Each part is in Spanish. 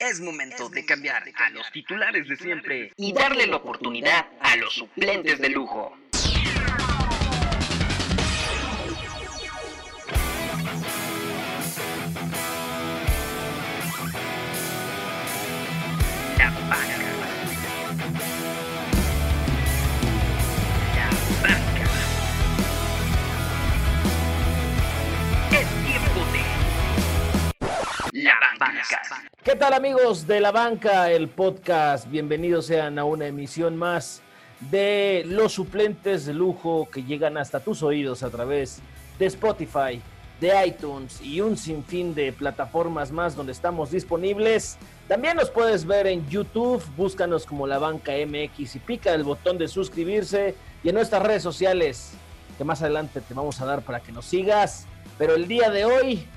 Es momento de cambiar a los titulares de siempre y darle la oportunidad a los suplentes de lujo. La banca. La banca. Es tiempo de La banca. ¿Qué tal amigos de la banca, el podcast? Bienvenidos sean a una emisión más de los suplentes de lujo que llegan hasta tus oídos a través de Spotify, de iTunes y un sinfín de plataformas más donde estamos disponibles. También nos puedes ver en YouTube, búscanos como la banca MX y pica el botón de suscribirse y en nuestras redes sociales que más adelante te vamos a dar para que nos sigas. Pero el día de hoy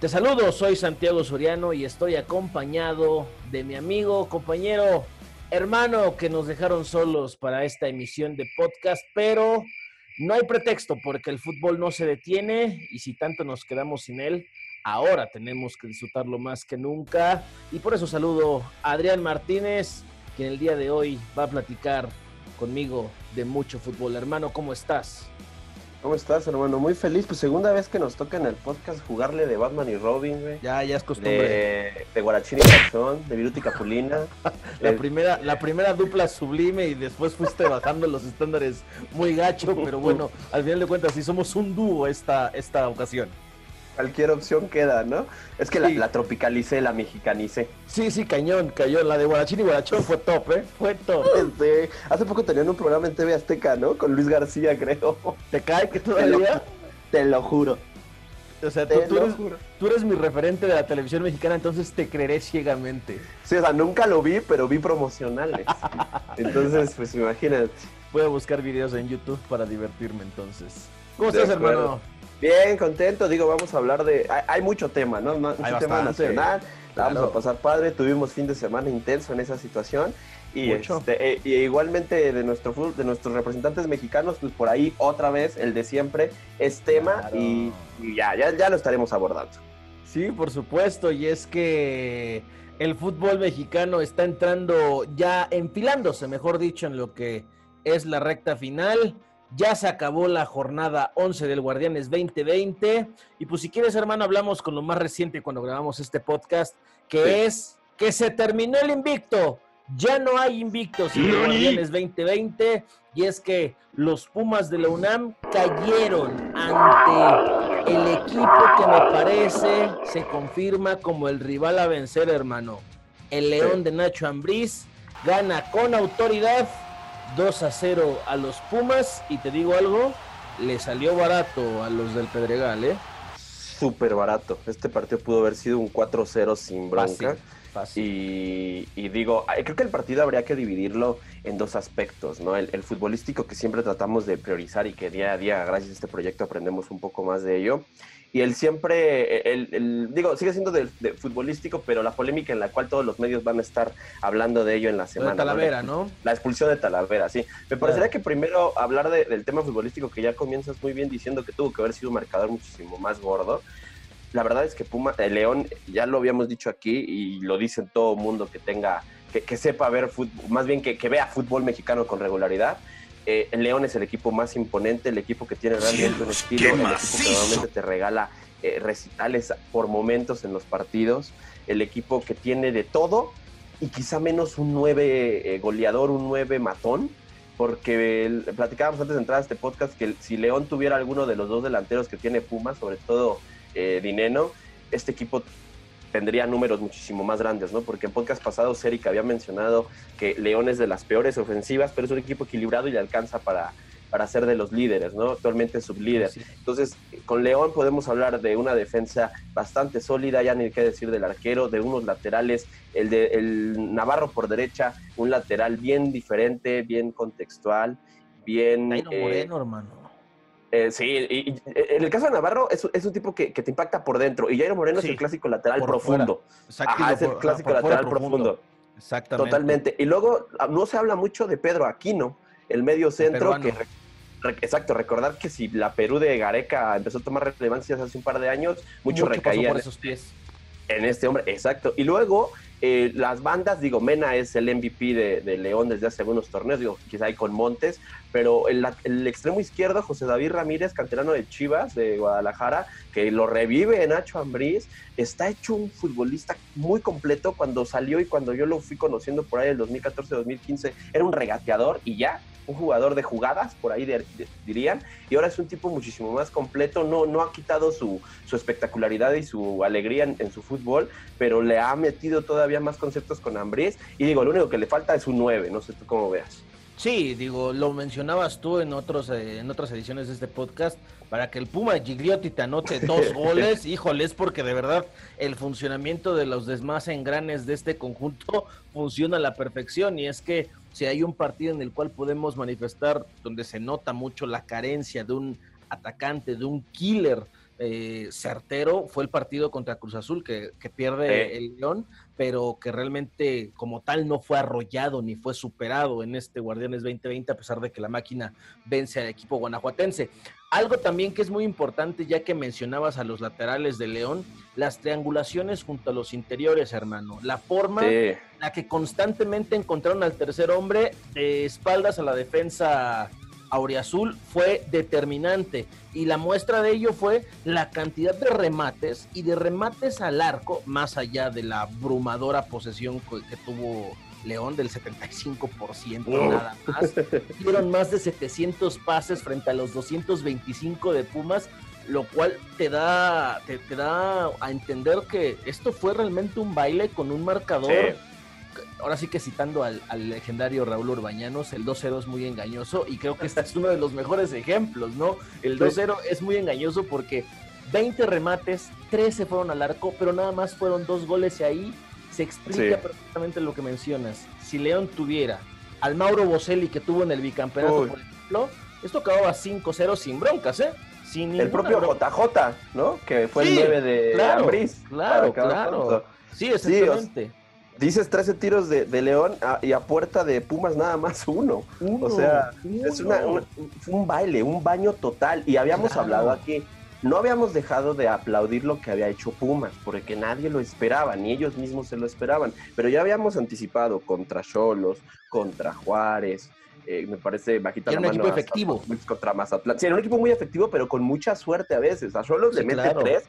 te saludo, soy Santiago Soriano y estoy acompañado de mi amigo, compañero, hermano que nos dejaron solos para esta emisión de podcast, pero no hay pretexto porque el fútbol no se detiene y si tanto nos quedamos sin él, ahora tenemos que disfrutarlo más que nunca. Y por eso saludo a Adrián Martínez, que el día de hoy va a platicar conmigo de mucho fútbol. Hermano, ¿cómo estás? ¿Cómo estás, hermano? Muy feliz. Pues segunda vez que nos toca en el podcast jugarle de Batman y Robin, güey. Ya, ya es costumbre. De, de Guarachín y Calzón, de Viruti Capulina. La De- primera, la primera dupla sublime y después fuiste bajando los estándares muy gacho, pero bueno, al final de cuentas sí somos un dúo esta, esta ocasión. Cualquier opción queda, ¿no? Es que la, Sí. la tropicalicé, la mexicanicé. Sí, sí, cañón, cañón. La de Guarachín y Guarachón fue top, ¿eh? Fue top. Este, hace poco tenían un programa en TV Azteca, ¿no? Con Luis García, creo. ¿Te cae que Te lo, todavía? te lo juro. O sea, tú, Te tú lo eres, juro. tú eres mi referente de la televisión mexicana, entonces te creeré ciegamente. Sí, o sea, nunca lo vi, pero vi promocionales. Entonces, pues imagínate. Voy a buscar videos en YouTube para divertirme entonces. ¿Cómo De estás, acuerdo. hermano? Bien, contento. Digo, vamos a hablar de. Hay, hay mucho tema, ¿no? Mucho Hay tema nacional. La vamos a pasar padre. Tuvimos fin de semana intenso en esa situación. Y, este, eh, igualmente de nuestro fútbol- de nuestros representantes mexicanos, pues por ahí otra vez el de siempre es tema Claro. y, y ya, ya, ya lo estaremos abordando. Sí, por supuesto, y es que el fútbol mexicano está entrando ya enfilándose, mejor dicho, en lo que es la recta final. Ya se acabó la jornada 11 del Guardianes 2020 y pues si quieres, hermano, hablamos con lo más reciente cuando grabamos este podcast, que Sí. es que se terminó el invicto. Ya no hay invictos en el Guardianes 2020 y es que los Pumas de la UNAM cayeron ante el equipo que me parece se confirma como el rival a vencer, hermano. El León de Nacho Ambriz gana con autoridad 2 a 0 a los Pumas y te digo algo, le salió barato a los del Pedregal, ¿eh? Súper barato. Este partido pudo haber sido un 4-0 sin bronca. Fácil, fácil. Y, y digo, creo que el partido habría que dividirlo en dos aspectos, ¿no? El, el futbolístico que siempre tratamos de priorizar y que día a día, gracias a este proyecto, aprendemos un poco más de ello. Y el siempre, el, el- digo, sigue siendo de, de futbolístico, pero la polémica en la cual todos los medios van a estar hablando de ello en la semana. de. Talavera, La- ¿no? La expulsión de Talavera, sí. Me parecería que primero hablar de- del tema futbolístico que ya comienzas muy bien diciendo que tuvo que haber sido un marcador muchísimo más gordo. La verdad es que Puma, el León, ya lo habíamos dicho aquí y lo dicen todo mundo que tenga, que, que sepa ver fútbol, más bien que, que vea fútbol mexicano con regularidad. Eh, el León es el equipo más imponente, el equipo que tiene realmente un estilo, el equipo que normalmente te regala eh, recitales por momentos en los partidos, el equipo que tiene de todo y quizá menos un 9 goleador, un 9 matón, porque el- platicábamos antes de entrar a este podcast que si León tuviera alguno de los dos delanteros que tiene Pumas, sobre todo eh, Dineno, este equipo tendría números muchísimo más grandes, ¿no? Porque en podcast pasados Eric había mencionado que León es de las peores ofensivas, pero es un equipo equilibrado y le alcanza para, para ser de los líderes, ¿no? Actualmente es sublíder. Sí. Entonces, con León podemos hablar de una defensa bastante sólida, ya ni qué decir del arquero, de unos laterales, el de el Navarro por derecha, un lateral bien diferente, bien contextual, bien... Jairo eh, Moreno, hermano. Eh, sí, y, y, en el caso de Navarro es, es un tipo que, que te impacta por dentro, y Jairo Moreno Sí, es el clásico lateral profundo. Exacto, Ajá, es el por- clásico por lateral profundo. Exactamente. Totalmente. Y luego ah, no se habla mucho de Pedro Aquino, el medio centro, que re- exacto, recordar que si la Perú de Gareca empezó a tomar relevancia hace un par de años, mucho, pasó recaía por esos pies. en este hombre, exacto. Y luego, eh, las bandas, digo, Mena es el MVP de, León desde hace algunos torneos, digo, quizá hay con Montes, pero el, extremo izquierdo, José David Ramírez, canterano de Chivas, de Guadalajara, que lo revive Nacho Ambriz, está hecho un futbolista muy completo. Cuando salió y cuando yo lo fui conociendo por ahí el 2014-2015, era un regateador y ya, un jugador de jugadas, por ahí dirían, y ahora es un tipo muchísimo más completo, no, no ha quitado su, su espectacularidad y su alegría en, su fútbol, pero le ha metido todavía más conceptos con Ambriz, y digo, lo único que le falta es un 9, no sé tú cómo veas. Sí, digo, lo mencionabas tú en otros eh, en otras ediciones de este podcast, para que el Puma Gigliotti te anote dos goles, híjole, es porque de verdad el funcionamiento de los demás engranes de este conjunto funciona a la perfección y es que si hay un partido en el cual podemos manifestar donde se nota mucho la carencia de un atacante, de un killer eh, certero, fue el partido contra Cruz Azul que, pierde el León, pero que realmente como tal no fue arrollado ni fue superado en este Guardianes 2020 a pesar de que la máquina vence al equipo guanajuatense. Algo también que es muy importante ya que mencionabas a los laterales de León, las triangulaciones junto a los interiores, hermano. La forma en la que constantemente encontraron al tercer hombre de espaldas a la defensa Auriazul fue determinante y la muestra de ello fue la cantidad de remates y de remates al arco, más allá de la abrumadora posesión que tuvo León del 75% nada más. Dieron más de 700 pases frente a los 225 de Pumas, lo cual te da, te, da a entender que esto fue realmente un baile con un marcador ahora sí que citando al, legendario Raúl Urbañanos, el 2-0 es muy engañoso y creo que este es uno de los mejores ejemplos, ¿no? El 2-0 es muy engañoso porque 20 remates, 13 fueron al arco, pero nada más fueron dos goles y ahí se explica perfectamente lo que mencionas. Si León tuviera al Mauro Boselli que tuvo en el bicampeonato, por ejemplo, esto acababa 5-0 sin broncas, ¿eh? Sin el propio JJ, ¿no? Que fue el 9 de claro, Claro, claro. Sí, exactamente. Dices 13 tiros de, León y a puerta de Pumas nada más uno. o sea, es un, baile, un baño total. Y habíamos hablado aquí, no habíamos dejado de aplaudir lo que había hecho Pumas, porque nadie lo esperaba, ni ellos mismos se lo esperaban. Pero ya habíamos anticipado contra Cholos, contra Juárez. Eh, me parece bajita era un equipo efectivo. Contra Mazatlán. Sí, era un equipo muy efectivo, pero con mucha suerte a veces. A Cholos le mete tres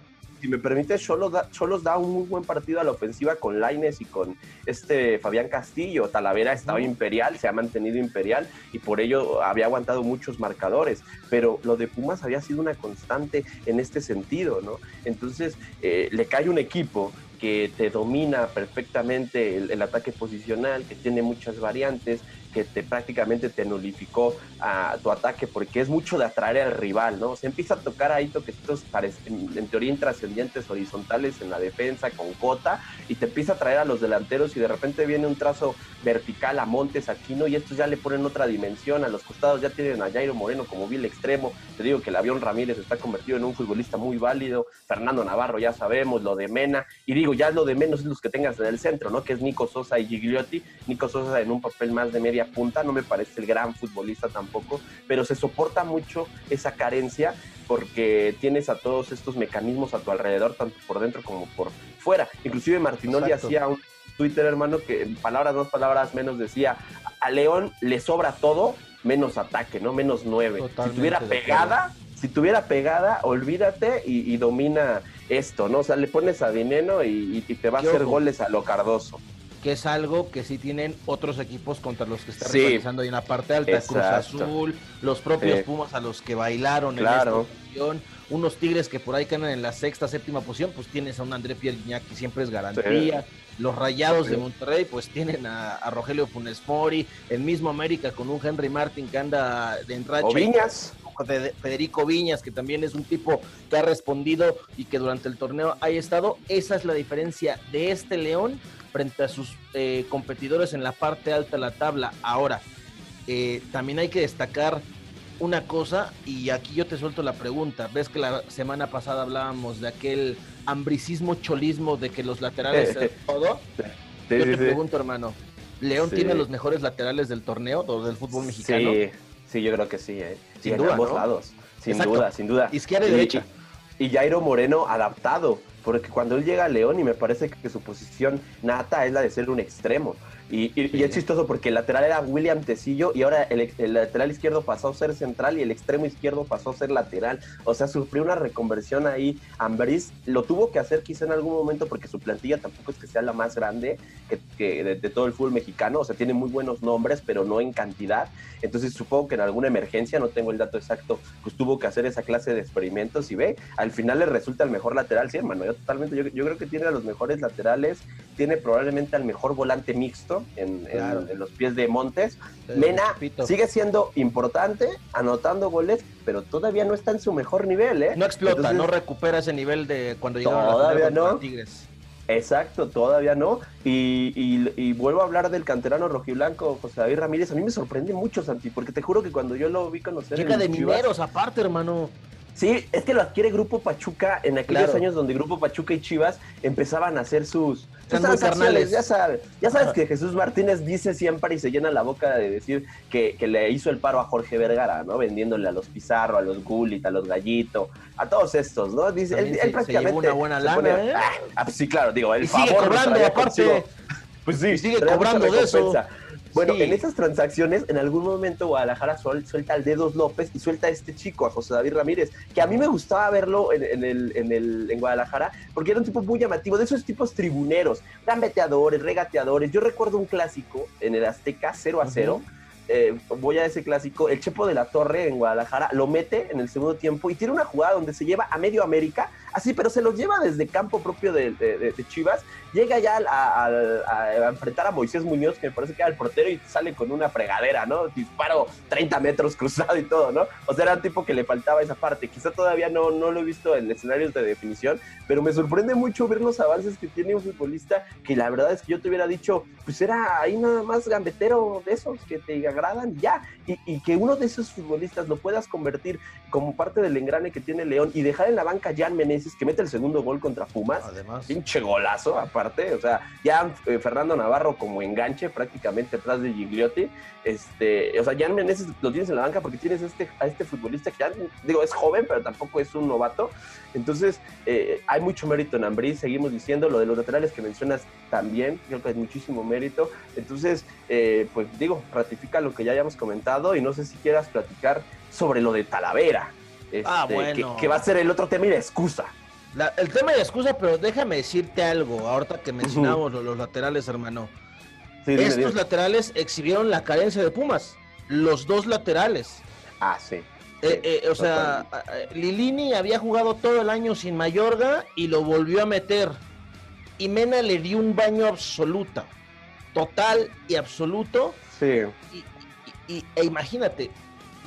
si me permite, Cholos da, da un muy buen partido a la ofensiva con Laines y con este Fabián Castillo. Talavera estaba imperial, se ha mantenido imperial y por ello había aguantado muchos marcadores. Pero lo de Pumas había sido una constante en este sentido, ¿no? Entonces, eh, le cae un equipo que te domina perfectamente el, ataque posicional, que tiene muchas variantes, que te prácticamente te nulificó a tu ataque porque es mucho de atraer al rival, ¿no? Se empieza a tocar ahí toquecitos en, teoría intrascendientes horizontales en la defensa con Cota y te empieza a traer a los delanteros y de repente viene un trazo vertical a Montes Aquino y estos ya le ponen otra dimensión, a los costados ya tienen a Jairo Moreno como vil extremo, te digo que el avión Ramírez está convertido en un futbolista muy válido, Fernando Navarro ya sabemos, lo de Mena, y digo, ya lo de menos es los que tengas en el centro, ¿no? Que es Nico Sosa y Gigliotti, Nico Sosa en un papel más de media punta, no me parece el gran futbolista tampoco, pero se soporta mucho esa carencia porque tienes a todos estos mecanismos a tu alrededor, tanto por dentro como por fuera. Inclusive Martinoli hacía un Twitter, hermano, que en palabras dos palabras menos decía, a León le sobra todo menos ataque, ¿no? Menos nueve. si tuviera pegada, si tuviera pegada, olvídate y, domina esto, ¿no? O sea, le pones a Dineno y, te va a hacer goles a lo Cardoso que es algo que sí tienen otros equipos contra los que está realizando ahí en la parte alta, Cruz Azul, los propios Pumas a los que bailaron en esta posición, unos Tigres que por ahí quedan en la sexta, séptima posición, pues tienes a un André Pierre que siempre es garantía. Los Rayados de Monterrey pues tienen a, Rogelio Funes Mori, el mismo América con un Henry Martin que anda de entrache. Viñas. Federico Viñas, que también es un tipo que ha respondido y que durante el torneo ha estado. Esa es la diferencia de este León frente a sus eh, competidores en la parte alta de la tabla. Ahora, eh, también hay que destacar una cosa, y aquí yo te suelto la pregunta. Ves que la semana pasada hablábamos de aquel hambricismo cholismo de que los laterales todo. yo te pregunto, hermano, ¿León tiene los mejores laterales del torneo o del fútbol mexicano? Sí, sí, yo creo que sí, ¿eh? Sin duda, ambos lados. Sin duda, sin duda. Izquierda y, derecha. Y Jairo Moreno adaptado porque cuando él llega a León y me parece que su posición nata es la de ser un extremo. Y, es chistoso porque el lateral era William Tecillo y ahora el, lateral izquierdo pasó a ser central y el extremo izquierdo pasó a ser lateral. O sea, sufrió una reconversión ahí. Ambriz lo tuvo que hacer quizá en algún momento porque su plantilla tampoco es que sea la más grande que, de, todo el fútbol mexicano. O sea, tiene muy buenos nombres, pero no en cantidad. Entonces supongo que en alguna emergencia, no tengo el dato exacto, pues tuvo que hacer esa clase de experimentos y ve, al final le resulta el mejor lateral. Sí, hermano, yo totalmente, yo, yo creo que tiene a los mejores laterales, tiene probablemente al mejor volante mixto en, los pies de Montes. Mena sigue siendo importante, anotando goles, pero todavía no está en su mejor nivel, ¿eh? No explota, no recupera ese nivel de cuando llegaba todavía no. Tigres. Exacto, todavía no. Y, vuelvo a hablar del canterano rojiblanco, José David Ramírez. A mí me sorprende mucho, Santi, porque te juro que cuando yo lo vi conocer. Llega de mineros aparte, hermano. Sí, es que lo adquiere Grupo Pachuca en aquellos años donde Grupo Pachuca y Chivas empezaban a hacer sus, transacciones. Ya sabes, ya sabes que Jesús Martínez dice siempre y se llena la boca de decir que, le hizo el paro a Jorge Vergara, ¿no? Vendiéndole a los Pizarro, a los Gullit, a los Gallito, a todos estos, ¿no? Dice, él, prácticamente. una buena lana, ¿eh? Ah, ah, sí, claro, digo, el y favor. Sigue cobrando, aparte. Pues sí, sigue cobrando de eso. Bueno, en esas transacciones, en algún momento Guadalajara suelta al Dedos López y suelta a este chico, a José David Ramírez, que a mí me gustaba verlo en, el, en, el, en Guadalajara, porque era un tipo muy llamativo, de esos tipos tribuneros, gambeteadores, regateadores. Yo recuerdo un clásico en el Azteca 0 a 0. Eh, voy a ese clásico, el Chepo de la Torre en Guadalajara lo mete en el segundo tiempo y tiene una jugada donde se lleva a medio América, así, pero se los lleva desde campo propio de Chivas llega ya a, enfrentar a Moisés Muñoz, que me parece que era el portero, y sale con una fregadera, ¿no? Disparo 30 metros cruzado y todo, ¿no? O sea, era un tipo que le faltaba esa parte. Quizá todavía no, no lo he visto en escenarios de definición, pero me sorprende mucho ver los avances que tiene un futbolista que la verdad es que yo te hubiera dicho, pues era ahí nada más gambetero de esos que te agradan ya. Y, y que uno de esos futbolistas lo puedas convertir como parte del engrane que tiene León y dejar en la banca a Jan Meneses, que mete el segundo gol contra Pumas. Además. Pinche golazo, aparte o sea, ya eh, Fernando Navarro como enganche prácticamente atrás de Gigliotti, este, o sea, ya Meneses lo tienes en la banca porque tienes este, a este futbolista que ya, digo, es joven, pero tampoco es un novato, entonces eh, hay mucho mérito en Ambrí, seguimos diciendo, lo de los laterales que mencionas también, creo que hay muchísimo mérito, entonces, eh, pues digo, ratifica lo que ya hayamos comentado y no sé si quieras platicar sobre lo de Talavera. ah, este, bueno. que, va a ser el otro tema y la excusa el tema de excusa, pero déjame decirte algo, ahorita que mencionamos los, laterales, hermano. Estos laterales exhibieron la carencia de Pumas. Los dos laterales. Ah, sí. Eh, eh, o sea, Lilini había jugado todo el año sin Mayorga y lo volvió a meter. Y Mena le dio un baño absoluto. Total y absoluto. Sí. Y, e imagínate,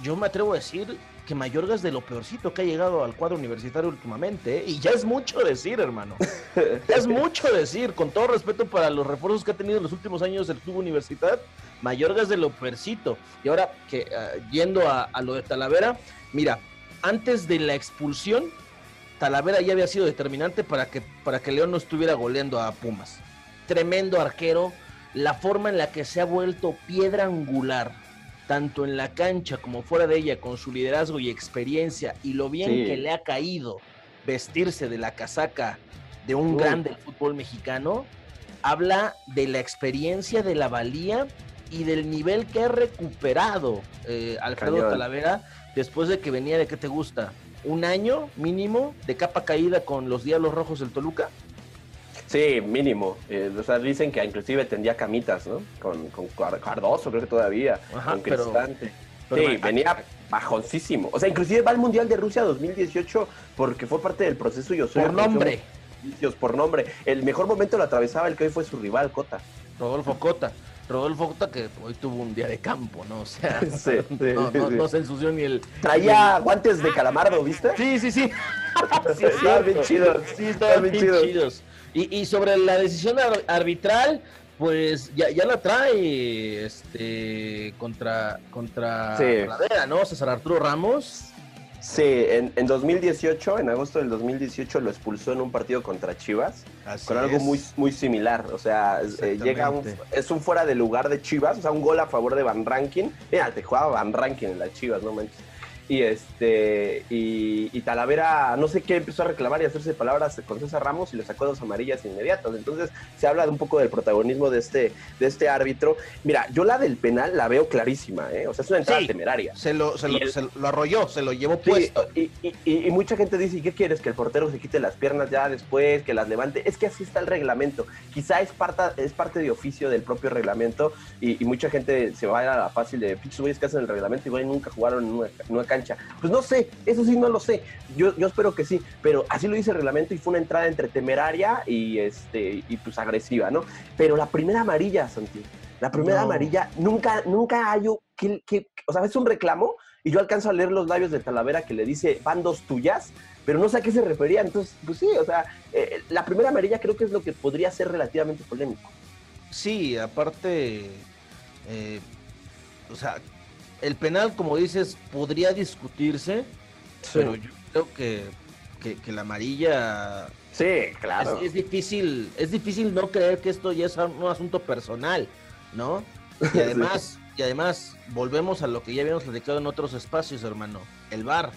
yo me atrevo a decir que Mayorga es de lo peorcito que ha llegado al cuadro universitario últimamente, ¿eh? y ya es mucho decir, hermano. ya es mucho decir, con todo respeto para los refuerzos que ha tenido en los últimos años el Club Universidad, Mayorga es de lo peorcito. Y ahora que ah, yendo a, lo de Talavera, mira, antes de la expulsión, Talavera ya había sido determinante para que, para que León no estuviera goleando a Pumas. Tremendo arquero, la forma en la que se ha vuelto piedra angular tanto en la cancha como fuera de ella, con su liderazgo y experiencia y lo bien que le ha caído vestirse de la casaca de un grande fútbol mexicano, habla de la experiencia, de la valía y del nivel que ha recuperado eh, Alfredo Talavera después de que venía de qué te gusta, un año mínimo de capa caída con los Diablos Rojos del Toluca. Sí, mínimo. Eh, o sea, dicen que inclusive tendía camitas, ¿no? Con, con Cardoso, creo que todavía. con Cristante. sí, venía bajoncísimo. O sea, inclusive va al Mundial de Rusia 2018 porque fue parte del proceso yo Por nombre. Por nombre. El mejor momento lo atravesaba el que hoy fue su rival, Cota. Rodolfo Cota. Rodolfo Cota que hoy tuvo un día de campo, ¿no? O sea, no, se ensució ni el... Traía guantes de calamardo, ¿viste? Sí, sí, sí. sí, bien chidos. Sí, estaban bien chidos. Y, sobre la decisión arbitral, pues ya, ya la trae este contra contra ¿no? César Arturo Ramos. Sí, en, en, 2018, en agosto del 2018 lo expulsó en un partido contra Chivas, con algo muy, muy similar. O sea, eh, llega un, es un fuera de lugar de Chivas, o sea, un gol a favor de Van Rankin. Mira, te jugaba Van Rankin en las Chivas, no manches. Y este y, Talavera no sé qué empezó a reclamar y a hacerse palabras con César Ramos y le sacó dos amarillas inmediatas. Entonces se habla de un poco del protagonismo de este, de este árbitro. Mira, yo la del penal la veo clarísima, ¿eh? o sea, es una entrada temeraria. Se lo, se, lo, arrolló, se lo llevó puesto. Y, y, mucha gente dice, ¿y qué quieres? Que el portero se quite las piernas ya después, que las levante. Es que así está el reglamento. Quizá es parte, es parte de oficio del propio reglamento y, mucha gente se va a la fácil de pinches güeyes que hacen el reglamento y nunca jugaron en una, en una cancha. Pues no sé, eso sí no lo sé. Yo, yo espero que sí, pero así lo dice el reglamento y fue una entrada entre temeraria y, este, y pues agresiva, ¿no? Pero la primera amarilla, Santi, la primera amarilla, nunca, nunca hay, que, que, o sea, es un reclamo y yo alcanzo a leer los labios de Talavera que le dice, van dos tuyas, pero no sé a qué se refería. Entonces, pues sí, o sea, eh, la primera amarilla creo que es lo que podría ser relativamente polémico. Sí, aparte, eh, o sea, el penal, como dices, podría discutirse, pero yo creo que, que, la amarilla. Sí, claro. Es, difícil, es difícil no creer que esto ya es un asunto personal, ¿no? Y además, y además, volvemos a lo que ya habíamos platicado en otros espacios, hermano. El bar.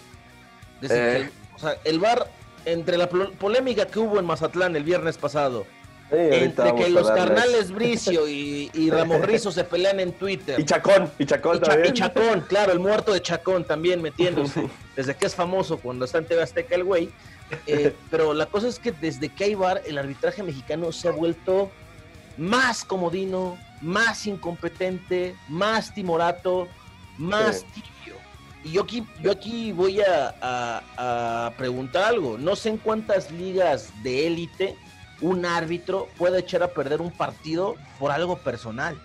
Eh. o sea, el bar, entre la polémica que hubo en Mazatlán el viernes pasado, entre que los carnales Bricio y, y Rizo se pelean en Twitter. Y Chacón, y Chacón también. Y Chacón, claro, el muerto de Chacón también metiéndose. desde que es famoso cuando está en TV Azteca el güey. Eh, pero la cosa es que desde que hay bar, el arbitraje mexicano se ha vuelto más comodino, más incompetente, más timorato, más tibio. Y yo aquí, yo aquí voy a, a preguntar algo. No sé en cuántas ligas de élite un árbitro puede echar a perder un partido por algo personal.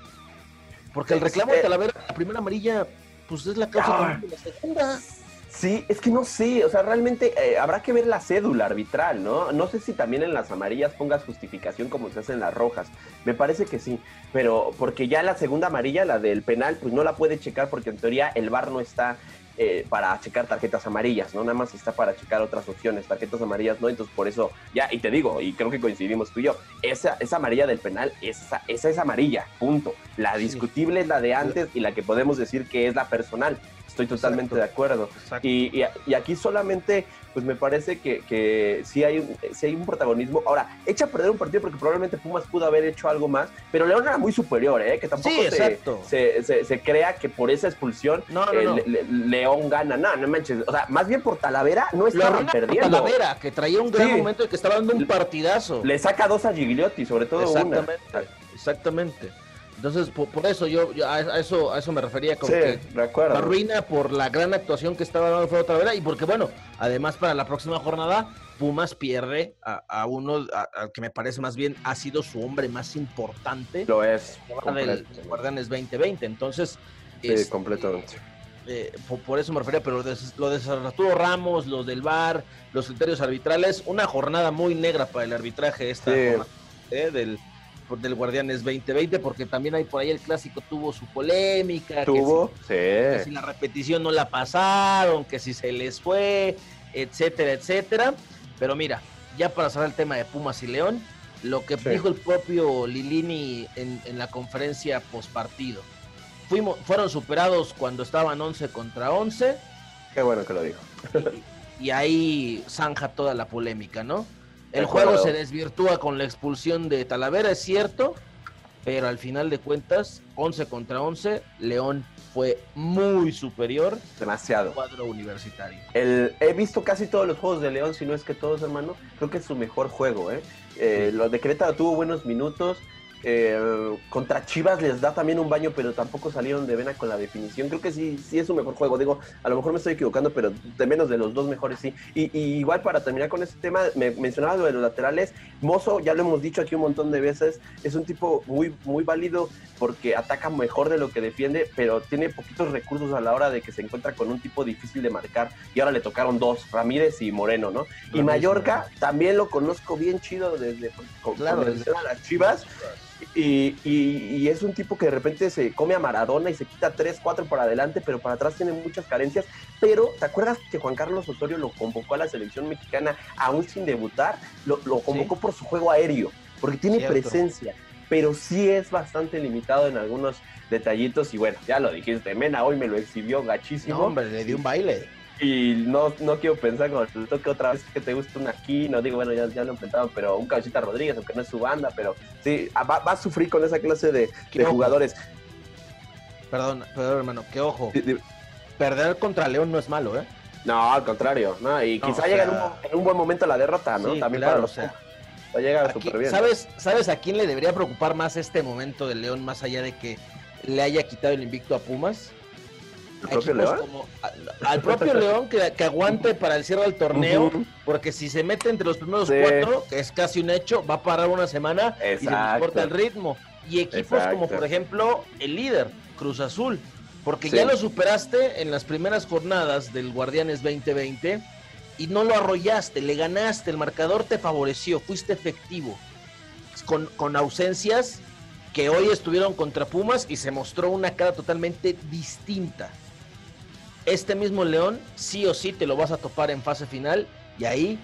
Porque el reclamo de Talavera, la primera amarilla, pues es la causa ah. de la segunda. Sí, es que no sé, o sea, realmente eh, habrá que ver la cédula arbitral, ¿no? No sé si también en las amarillas pongas justificación como se hace en las rojas. Me parece que sí, pero porque ya la segunda amarilla, la del penal, pues no la puede checar porque en teoría el VAR no está eh, para checar tarjetas amarillas, ¿no? Nada más está para checar otras opciones, tarjetas amarillas, ¿no? Entonces por eso, ya, y te digo, y creo que coincidimos tú y yo, esa, esa amarilla del penal, esa, esa es amarilla, punto. La discutible es la de antes y la que podemos decir que es la personal. Estoy totalmente de acuerdo. Y, y, aquí solamente, pues me parece que, que sí, hay un, hay un protagonismo. Ahora, echa a perder un partido porque probablemente Pumas pudo haber hecho algo más, pero León era muy superior, ¿eh? Que tampoco se, se, se, crea que por esa expulsión León gana. No, no manches. O sea, más bien por Talavera no estaban perdiendo. Talavera, que traía un gran momento y que estaba dando un partidazo. Le saca dos a Gigliotti, sobre todo exactamente, Exactamente. Entonces, por, eso yo, a, eso a eso me refería con que arruina por la gran actuación que estaba dando Feo Talavera y porque, bueno, además para la próxima jornada, Pumas pierde a, uno al que me parece más bien ha sido su hombre más importante. Lo es. Del Guardianes 2020. Entonces, sí, este, completamente. Eh, por, eso me refería, pero lo de Arturo Ramos, los del VAR, los criterios arbitrales, una jornada muy negra para el arbitraje esta jornada, eh, del del Guardianes 2020, porque también hay por ahí el clásico tuvo su polémica. Tuvo, sí. Que si la repetición no la pasaron, que si se les fue, etcétera, etcétera. Pero mira, ya para cerrar el tema de Pumas y León, lo que dijo el propio Lilini en, la conferencia postpartido. Fuimos, fueron superados cuando estaban 11 contra 11. Qué bueno que lo dijo. y ahí zanja toda la polémica, ¿no? El juego se desvirtúa con la expulsión de Talavera, es cierto, pero al final de cuentas, 11 contra 11, León fue muy superior. Demasiado. Al cuadro universitario. El, he visto casi todos los juegos de León, si no es que todos, hermano. Creo que es su mejor juego, ¿eh? eh Lo de Querétaro tuvo buenos minutos. Eh, contra Chivas les da también un baño, pero tampoco salieron de vena con la definición. Creo que sí, sí es su mejor juego. Digo, a lo mejor me estoy equivocando, pero de menos de los dos mejores sí. Y, igual para terminar con este tema, me mencionaba lo de los laterales. Mozo, ya lo hemos dicho aquí un montón de veces, es un tipo muy, muy válido porque ataca mejor de lo que defiende, pero tiene poquitos recursos a la hora de que se encuentra con un tipo difícil de marcar. Y ahora le tocaron dos, Ramírez y Moreno, ¿no? y Mallorca también lo conozco bien chido desde, claro, desde las Chivas. Y, es un tipo que de repente se come a Maradona y se quita 3, 4 para adelante, pero para atrás tiene muchas carencias. Pero, ¿te acuerdas que Juan Carlos Osorio lo convocó a la selección mexicana aún sin debutar? Lo, convocó por su juego aéreo, porque tiene presencia, pero sí es bastante limitado en algunos detallitos. Y bueno, ya lo dijiste, Mena hoy me lo exhibió gachísimo. hombre, le dio un baile. Y no, no quiero pensar cuando te toque otra vez que te guste una aquí, no digo, bueno, ya, ya lo he pero un Cabecita Rodríguez, aunque no es su banda, pero sí, ah, va, va a sufrir con esa clase de, de jugadores. Perdón, perdón, hermano, que ojo. Perder contra León no es malo, ¿eh? No, al contrario, ¿no? Y quizá llegue en, un, buen momento la derrota, ¿no? También para los. O sea, va a llegar súper bien. ¿sabes, ¿Sabes a quién le debería preocupar más este momento de León, más allá de que le haya quitado el invicto a Pumas? ¿Al propio León? al propio León que, aguante para el cierre del torneo, porque si se mete entre los primeros cuatro, que es casi un hecho, va a parar una semana y se nos corta el ritmo. Y equipos como por ejemplo el líder, Cruz Azul, porque ya lo superaste en las primeras jornadas del Guardianes 2020 y no lo arrollaste, le ganaste, el marcador te favoreció, fuiste efectivo, con, con ausencias que hoy estuvieron contra Pumas y se mostró una cara totalmente distinta este mismo León sí o sí te lo vas a topar en fase final y ahí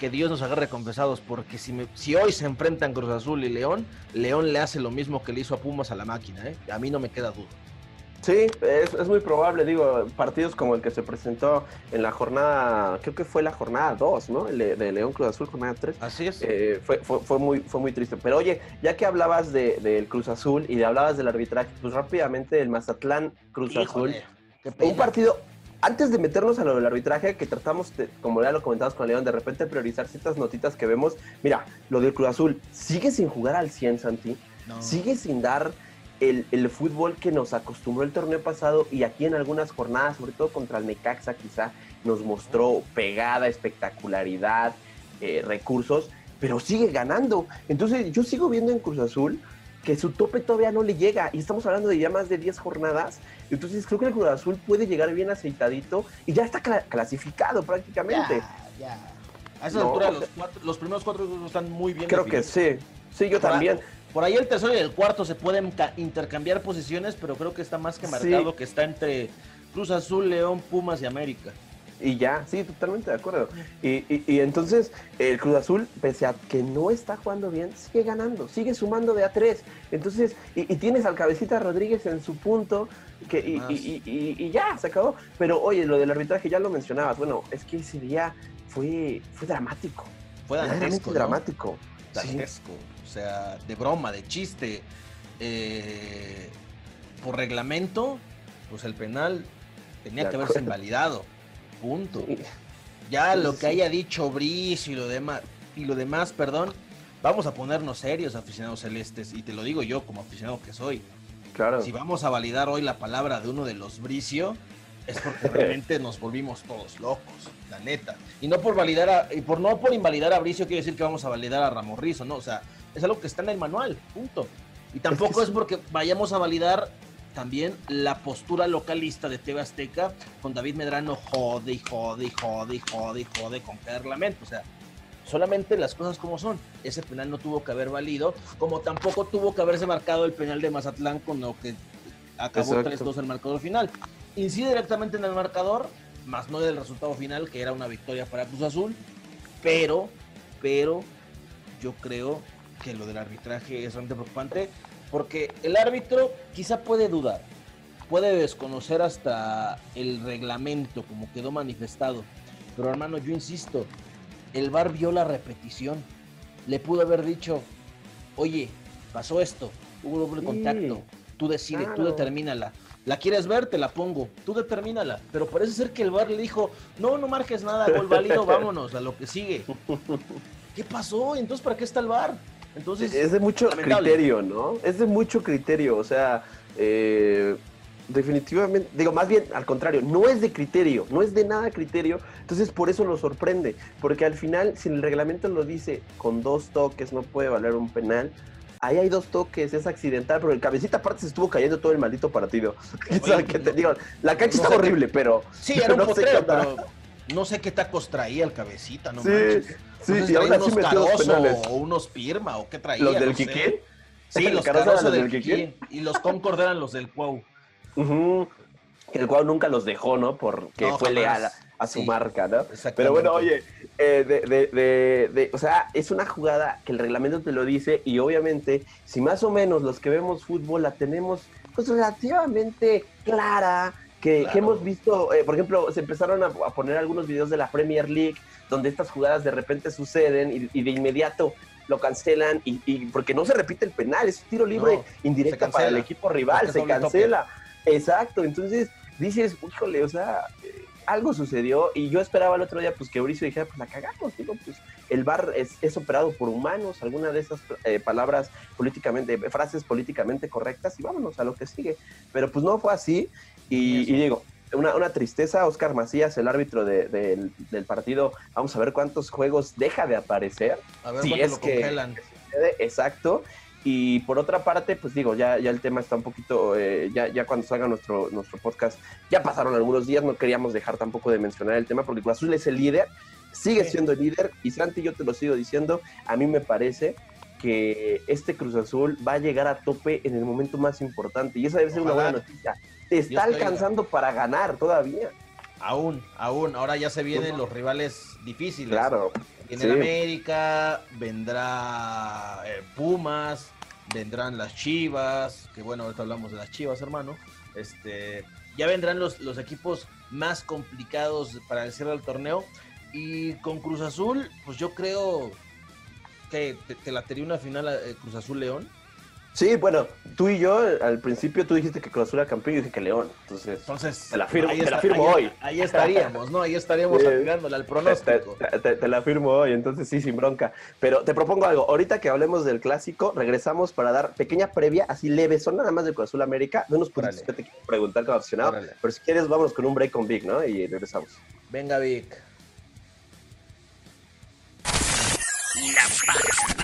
que Dios nos agarre confesados porque si, si hoy se enfrentan Cruz Azul y León, León le hace lo mismo que le hizo a Pumas a la máquina, ¿eh? a mí no me queda duda. Sí, es, muy probable, digo, partidos como el que se presentó en la jornada, creo que fue la jornada 2, ¿no? De, León Cruz Azul, jornada 3. Así es. Eh, fue, fue, muy, fue muy triste. Pero oye, ya que hablabas del Cruz Azul y de hablabas del arbitraje, pues rápidamente el Mazatlán Cruz Azul un partido, antes de meternos a lo del arbitraje, que tratamos, como ya lo comentabas con León, de repente priorizar ciertas notitas que vemos. Mira, lo del Cruz Azul sigue sin jugar al 100, Santi. Sigue sin dar el, fútbol que nos acostumbró el torneo pasado y aquí en algunas jornadas, sobre todo contra el Necaxa, quizá nos mostró pegada, espectacularidad, eh, recursos, pero sigue ganando. Entonces, yo sigo viendo en Cruz Azul que su tope todavía no le llega y estamos hablando de ya más de 10 jornadas. Entonces creo que el Cruz Azul puede llegar bien aceitadito y ya está clasificado prácticamente. Ya, A esa altura los, primeros cuatro están muy bien. Creo que sí. Sí, yo también. por ahí el tercero y el cuarto se pueden intercambiar posiciones, pero creo que está más que marcado que está entre Cruz Azul, León, Pumas y América y ya, sí, totalmente de acuerdo. Y, y, entonces el Cruz Azul, pese a que no está jugando bien, sigue ganando, sigue sumando de a tres. Entonces, y, tienes al cabecita Rodríguez en su punto, que, y, ya, se acabó. Pero oye, lo del arbitraje ya lo mencionabas, bueno, es que ese día fue, fue dramático. Fue dantesco, dramático. Dantesco, o sea, de broma, de chiste. Eh, por reglamento, pues el penal tenía que haberse invalidado punto. Ya lo que haya dicho Brice y lo demás, y lo demás, perdón, vamos a ponernos serios, aficionados celestes, y te lo digo yo como aficionado que soy. Claro. Si vamos a validar hoy la palabra de uno de los Bricio, es porque realmente nos volvimos todos locos, la neta. Y no por validar a, y por no por invalidar a Bricio quiere decir que vamos a validar a Ramorrizo, no, o sea, es algo que está en el manual, punto. Y tampoco es porque vayamos a validar también la postura localista de TV Azteca con David Medrano jode y jode y jode y jode y jode con cada reglamento. O sea, solamente las cosas como son. Ese penal no tuvo que haber valido, como tampoco tuvo que haberse marcado el penal de Mazatlán con lo que acabó 3-2 el marcador final. Incide directamente en el marcador, más no del resultado final, que era una victoria para Cruz Azul, pero, pero yo creo que lo del arbitraje es realmente preocupante porque el árbitro quizá puede dudar, puede desconocer hasta el reglamento como quedó manifestado. Pero hermano, yo insisto, el VAR vio la repetición. Le pudo haber dicho, oye, pasó esto, hubo doble contacto, tú decides, tú determínala. ¿La quieres ver? Te la pongo. Tú determínala. Pero parece ser que el VAR le dijo, no, no marques nada, gol válido, vámonos a lo que sigue. ¿Qué pasó? Entonces, ¿para qué está el VAR? Entonces, es de mucho criterio, ¿no? Es de mucho criterio, o sea, eh, definitivamente, digo, más bien al contrario, no es de criterio, no es de nada criterio, entonces por eso lo sorprende, porque al final, si el reglamento lo dice con dos toques no puede valer un penal, ahí hay dos toques, es accidental, pero el cabecita aparte se estuvo cayendo todo el maldito partido. que te digo, la cancha está horrible, pero... Sí, era un no potrero, pero no sé qué tacos traía el cabecita, no sí. manches. Sí, y ahora unos Caroso o unos Pirma o qué traía. ¿Los del Kiki? Sí, los Caroso del Kiki. Y los Concord eran los del Cuau. El Cuau nunca los dejó, ¿no? Porque fue leal a, su marca, ¿no? Pero bueno, oye, eh, de, de, de, o sea, es una jugada que el reglamento te lo dice y obviamente, si más o menos los que vemos fútbol la tenemos pues relativamente clara, que, hemos visto, eh, por ejemplo, se empezaron a, poner algunos videos de la Premier League donde estas jugadas de repente suceden y, de inmediato lo cancelan y, porque no se repite el penal, es un tiro libre indirecto para el equipo rival, se cancela. Exacto, entonces dices, híjole, o sea, eh, algo sucedió y yo esperaba el otro día pues que Mauricio dijera, pues la cagamos, digo, pues el bar es, operado por humanos, alguna de esas eh, palabras políticamente, frases políticamente correctas y vámonos a lo que sigue. Pero pues no fue así y, digo, una, una, tristeza, Oscar Macías, el árbitro del partido, vamos a ver cuántos juegos deja de aparecer. A ver si es lo que, exacto. Y por otra parte, pues digo, ya, ya el tema está un poquito, eh, ya, ya cuando salga nuestro, nuestro podcast, ya pasaron algunos días, no queríamos dejar tampoco de mencionar el tema, porque Cruz Azul es el líder, sigue siendo el líder, y Santi, yo te lo sigo diciendo, a mí me parece que este Cruz Azul va a llegar a tope en el momento más importante, y esa debe ser una buena noticia te está alcanzando para ganar todavía. Aún, aún. Ahora ya se vienen los rivales difíciles. Claro. En el América vendrá eh, Pumas, vendrán las Chivas, que bueno, ahorita hablamos de las Chivas, hermano. Este, ya vendrán los, los equipos más complicados para el cierre del torneo. Y con Cruz Azul, pues yo creo que te, la tenía una final eh, Cruz Azul León. Sí, bueno, tú y yo, al principio tú dijiste que Cruz Azul era campeón y yo dije que León. Entonces, Entonces te la firmo, te la firmo hoy. Ahí estaríamos, ¿no? Ahí estaríamos sí, al pronóstico. Te, la firmo hoy, entonces sí, sin bronca. Pero te propongo algo. Ahorita que hablemos del clásico, regresamos para dar pequeña previa, así leve, son nada más de Cruz Azul América. No nos puedes que te quiero preguntar como aficionado, pero si quieres, vamos con un break con Vic, ¿no? Y regresamos. Venga, Vic. La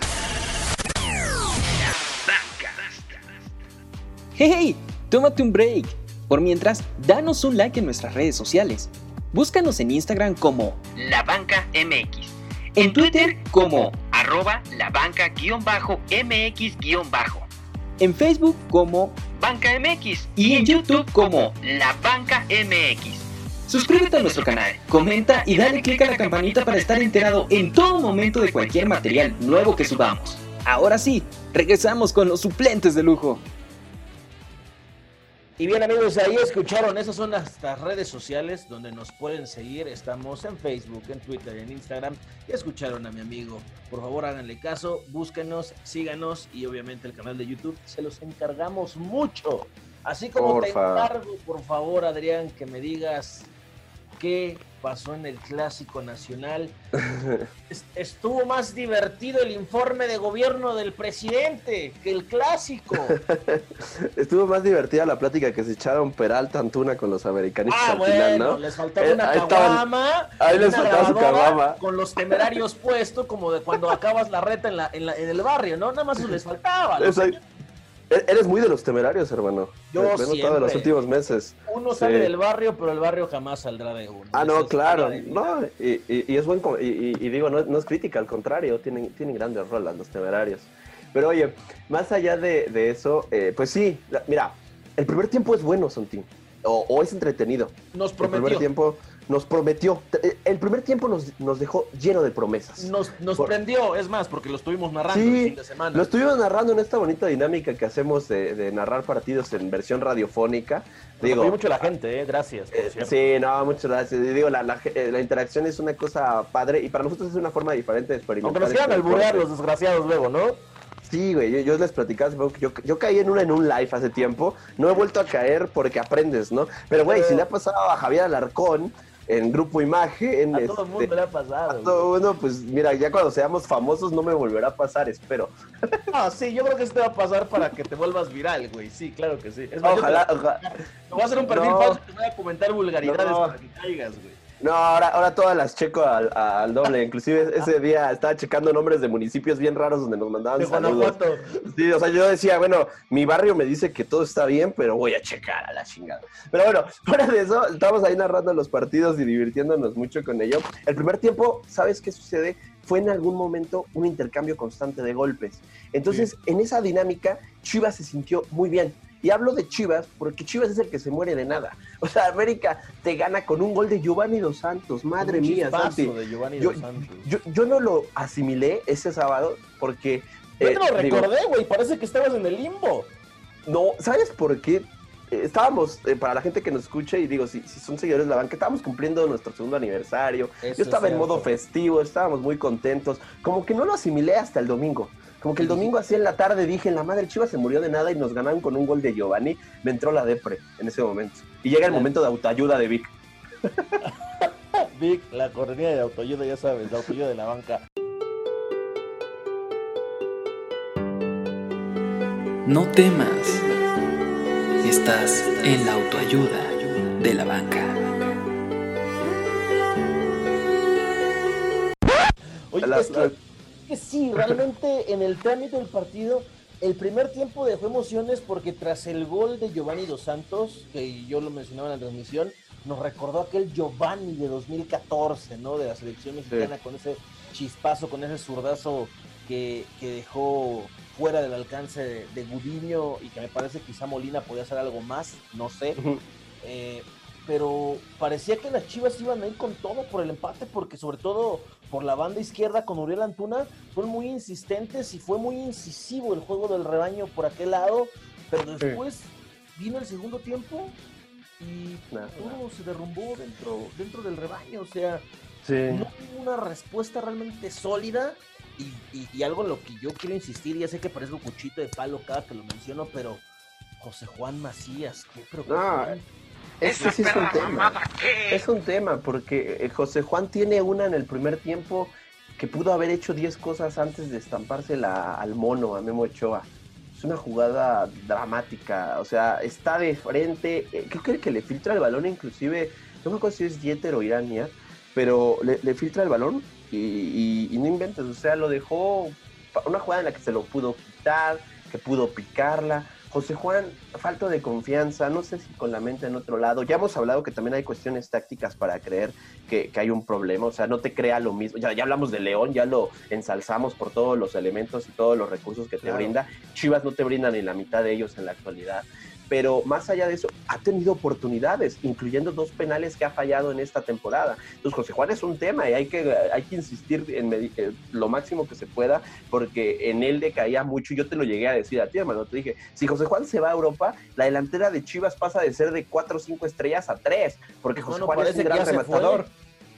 ¡Hey! Tómate un break. Por mientras, danos un like en nuestras redes sociales. Búscanos en Instagram como La Banca MX. En Twitter como arroba la banca-mx- en Facebook como Banca MX y en YouTube como La Banca MX. Suscríbete a nuestro canal, comenta y dale click a la campanita para estar enterado en todo momento de cualquier material nuevo que subamos. Ahora sí, regresamos con los suplentes de lujo. Y bien amigos, ahí escucharon, esas son nuestras redes sociales donde nos pueden seguir. Estamos en Facebook, en Twitter, en Instagram. Y escucharon a mi amigo. Por favor, háganle caso, búsquenos, síganos y obviamente el canal de YouTube se los encargamos mucho. Así como te encargo, por favor, Adrián, que me digas qué pasó en el Clásico Nacional. Estuvo más divertido el informe de gobierno del presidente que el Clásico. Estuvo más divertida la plática que se echaron Peralta Antuna con los americanistas ah, al final, ¿no? Les faltaba eh, una caguama. Ahí les faltaba su caguama. Con los temerarios puestos, como de cuando acabas la reta en, la, en, el barrio, ¿no? Nada más les faltaba. E-, eres muy de los temerarios, hermano. Yo Lo he notado en los últimos meses. Uno sale del barrio, pero el barrio jamás saldrá de uno. Ah, no, claro. No, y, es buen. Y, digo, no, es crítica, al contrario, tienen, tienen grandes rolas los temerarios. Pero oye, más allá de, eso, eh, pues sí, mira, el primer tiempo es bueno, Santín. O, o, es entretenido. Nos prometió. El primer tiempo nos prometió. El primer tiempo nos, nos dejó lleno de promesas. Nos, nos prendió, es más, porque lo estuvimos narrando el fin de semana. Lo estuvimos narrando en esta bonita dinámica que hacemos de, narrar partidos en versión radiofónica. Digo, mucho la gente, ¿eh? gracias. Eh, sí, no, muchas gracias. Digo, la, eh, la, interacción es una cosa padre y para nosotros es una forma diferente de experimentar. Aunque nos quieran este alburear los desgraciados luego, ¿no? Sí, güey, yo, les platicaba, yo, yo caí en una en un live hace tiempo, no he vuelto a caer porque aprendes, ¿no? Pero, güey, si le ha pasado a Javier Alarcón, en Grupo Imagen. A todo el mundo este, le ha pasado. A todo mundo, pues mira, ya cuando seamos famosos no me volverá a pasar, espero. Ah, sí, yo creo que esto va a pasar para que te vuelvas viral, güey. Sí, claro que sí. ojalá, ojalá. Te voy a hacer un perfil falso y te voy a comentar vulgaridades para que caigas, güey. No, ahora, ahora todas las checo al, al doble. Inclusive ese día estaba checando nombres de municipios bien raros donde nos mandaban saludos. Sí, o sea, yo decía, bueno, mi barrio me dice que todo está bien, pero voy a checar a la chingada. Pero bueno, fuera de eso, estamos ahí narrando los partidos y divirtiéndonos mucho con ello. El primer tiempo, ¿sabes qué sucede? Fue en algún momento un intercambio constante de golpes. Entonces, en esa dinámica, Chivas se sintió muy bien y hablo de Chivas porque Chivas es el que se muere de nada. O sea, América te gana con un gol de Giovanni Dos Santos. Madre mía, Santi. yo, Yo, no lo asimilé ese sábado porque... Yo te lo eh, recordé, güey. Parece que estabas en el limbo. No, ¿sabes por qué? estábamos, eh, para la gente que nos escucha, y digo, si, si son seguidores de la banca, estábamos cumpliendo nuestro segundo aniversario. Yo estaba en modo festivo, estábamos muy contentos. Como que no lo asimilé hasta el domingo. Como que el domingo así en la tarde dije, la madre Chivas se murió de nada y nos ganaron con un gol de Giovanni. Me entró la depre en ese momento. Y llega el momento de autoayuda de Vic. Vic, la correría de autoayuda, ya sabes, la autoayuda de la banca. No temas. Estás en la autoayuda de la banca. Oye, es que, sí, realmente en el trámite del partido, el primer tiempo dejó emociones porque tras el gol de Giovanni Dos Santos, que yo lo mencionaba en la transmisión, nos recordó aquel Giovanni de 2014, ¿no? De la selección mexicana, con ese chispazo, con ese zurdazo que, que dejó fuera del alcance de, de, Gudiño y que me parece que quizá Molina podía hacer algo más, no sé. eh, pero parecía que las Chivas iban a ir con todo por el empate, porque sobre todo por la banda izquierda con Uriel Antuna fueron muy insistentes y fue muy incisivo el juego del rebaño por aquel lado, pero después sí. vino el segundo tiempo y nah, todo nah. se derrumbó dentro, dentro del rebaño, o sea, sí. no hubo una respuesta realmente sólida y, y, y, algo en lo que yo quiero insistir, ya sé que parezco cuchito de palo cada que lo menciono, pero José Juan Macías, qué preocupación. No. Este sí es un tema. Es un tema, porque eh, José Juan tiene una en el primer tiempo que pudo haber hecho 10 cosas antes de estampársela al mono, a Memo Ochoa. Es una jugada dramática, o sea, está de frente, eh, creo que, que le filtra el balón inclusive, no me acuerdo si es Jeter o Irania, pero le, le filtra el balón y, y, y, no inventes, o sea, lo dejó, una jugada en la que se lo pudo quitar, que pudo picarla, José Juan, falta de confianza, no sé si con la mente en otro lado. Ya hemos hablado que también hay cuestiones tácticas para creer que, que hay un problema, o sea, no te crea lo mismo. Ya, ya, hablamos de León, ya lo ensalzamos por todos los elementos y todos los recursos que te claro. brinda. Chivas no te brinda ni la mitad de ellos en la actualidad. Pero más allá de eso, ha tenido oportunidades, incluyendo dos penales que ha fallado en esta temporada. Entonces, José Juan es un tema y hay que, hay que insistir en eh, lo máximo que se pueda, porque en él decaía mucho. Yo te lo llegué a decir a ti, hermano. Te dije, si José Juan se va a Europa, la delantera de Chivas pasa de ser de cuatro o cinco estrellas a tres, porque José bueno, Juan es un gran rematador.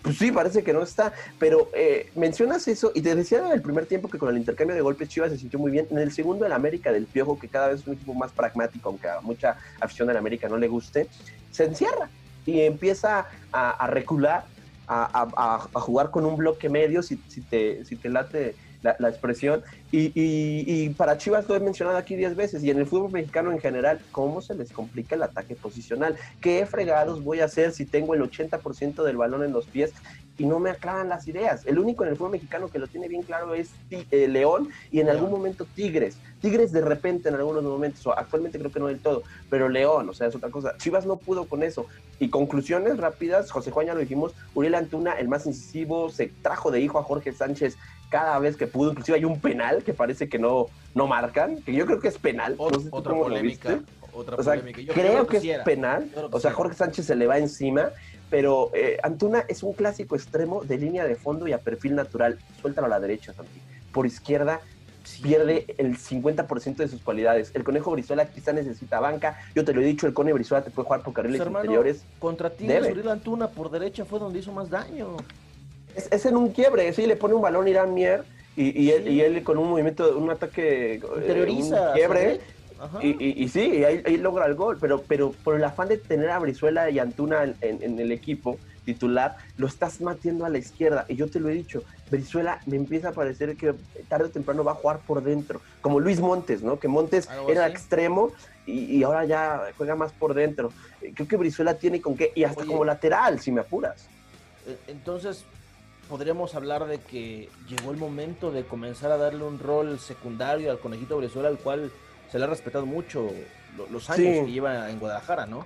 Pues sí, parece que no está, pero eh, mencionas eso y te decía en el primer tiempo que con el intercambio de golpes Chivas se sintió muy bien. En el segundo, el América del Piojo, que cada vez es un equipo más pragmático, aunque a mucha afición del América no le guste, se encierra y empieza a, recular, a, a, a, jugar con un bloque medio, si, si, te, si te late la, expresión. Y, para Chivas lo he mencionado aquí 10 veces, y en el fútbol mexicano en general, ¿cómo se les complica el ataque posicional? ¿Qué fregados voy a hacer si tengo el 80% del balón en los pies y no me aclaran las ideas? El único en el fútbol mexicano que lo tiene bien claro es eh, León y en algún momento Tigres. Tigres de repente en algunos momentos, o actualmente creo que no del todo, pero León, o sea, es otra cosa. Chivas no pudo con eso. Y conclusiones rápidas, José Juan ya lo dijimos, Uriel Antuna, el más incisivo, se trajo de hijo a Jorge Sánchez cada vez que pudo, inclusive hay un penal que parece que no, no marcan, que yo creo que es penal. Ot no sé otra polémica. Otra o sea, polémica. Yo creo, que, es penal. o sea, Jorge Sánchez se le va encima, pero eh, Antuna es un clásico extremo de línea de fondo y a perfil natural. Suéltalo a la derecha, Santi. Por izquierda, Sí. pierde el 50% de sus cualidades. El Conejo Brizuela quizá necesita banca. Yo te lo he dicho, el Conejo Brizuela te puede jugar por carriles pues, hermano, interiores. Contra Tigres, Antuna por derecha fue donde hizo más daño. Es, es, en un quiebre, sí, le pone un balón Irán Mier y, y, sí. él, y, él, con un movimiento, un ataque, Interioriza, eh, un quiebre. Y, y, sí, ahí, ahí, logra el gol, pero, pero por el afán de tener a Brizuela y Antuna en, en, en, el equipo titular, lo estás matiendo a la izquierda. Y yo te lo he dicho, Brizuela me empieza a parecer que tarde o temprano va a jugar por dentro, como Luis Montes, ¿no? Que Montes era así? extremo y, y, ahora ya juega más por dentro. Creo que Brizuela tiene con qué, y hasta Oye, como lateral, si me apuras. Eh, Entonces, podríamos hablar de que llegó el momento de comenzar a darle un rol secundario al conejito Brizuela, al cual se le ha respetado mucho los años sí. que lleva en Guadalajara, ¿no?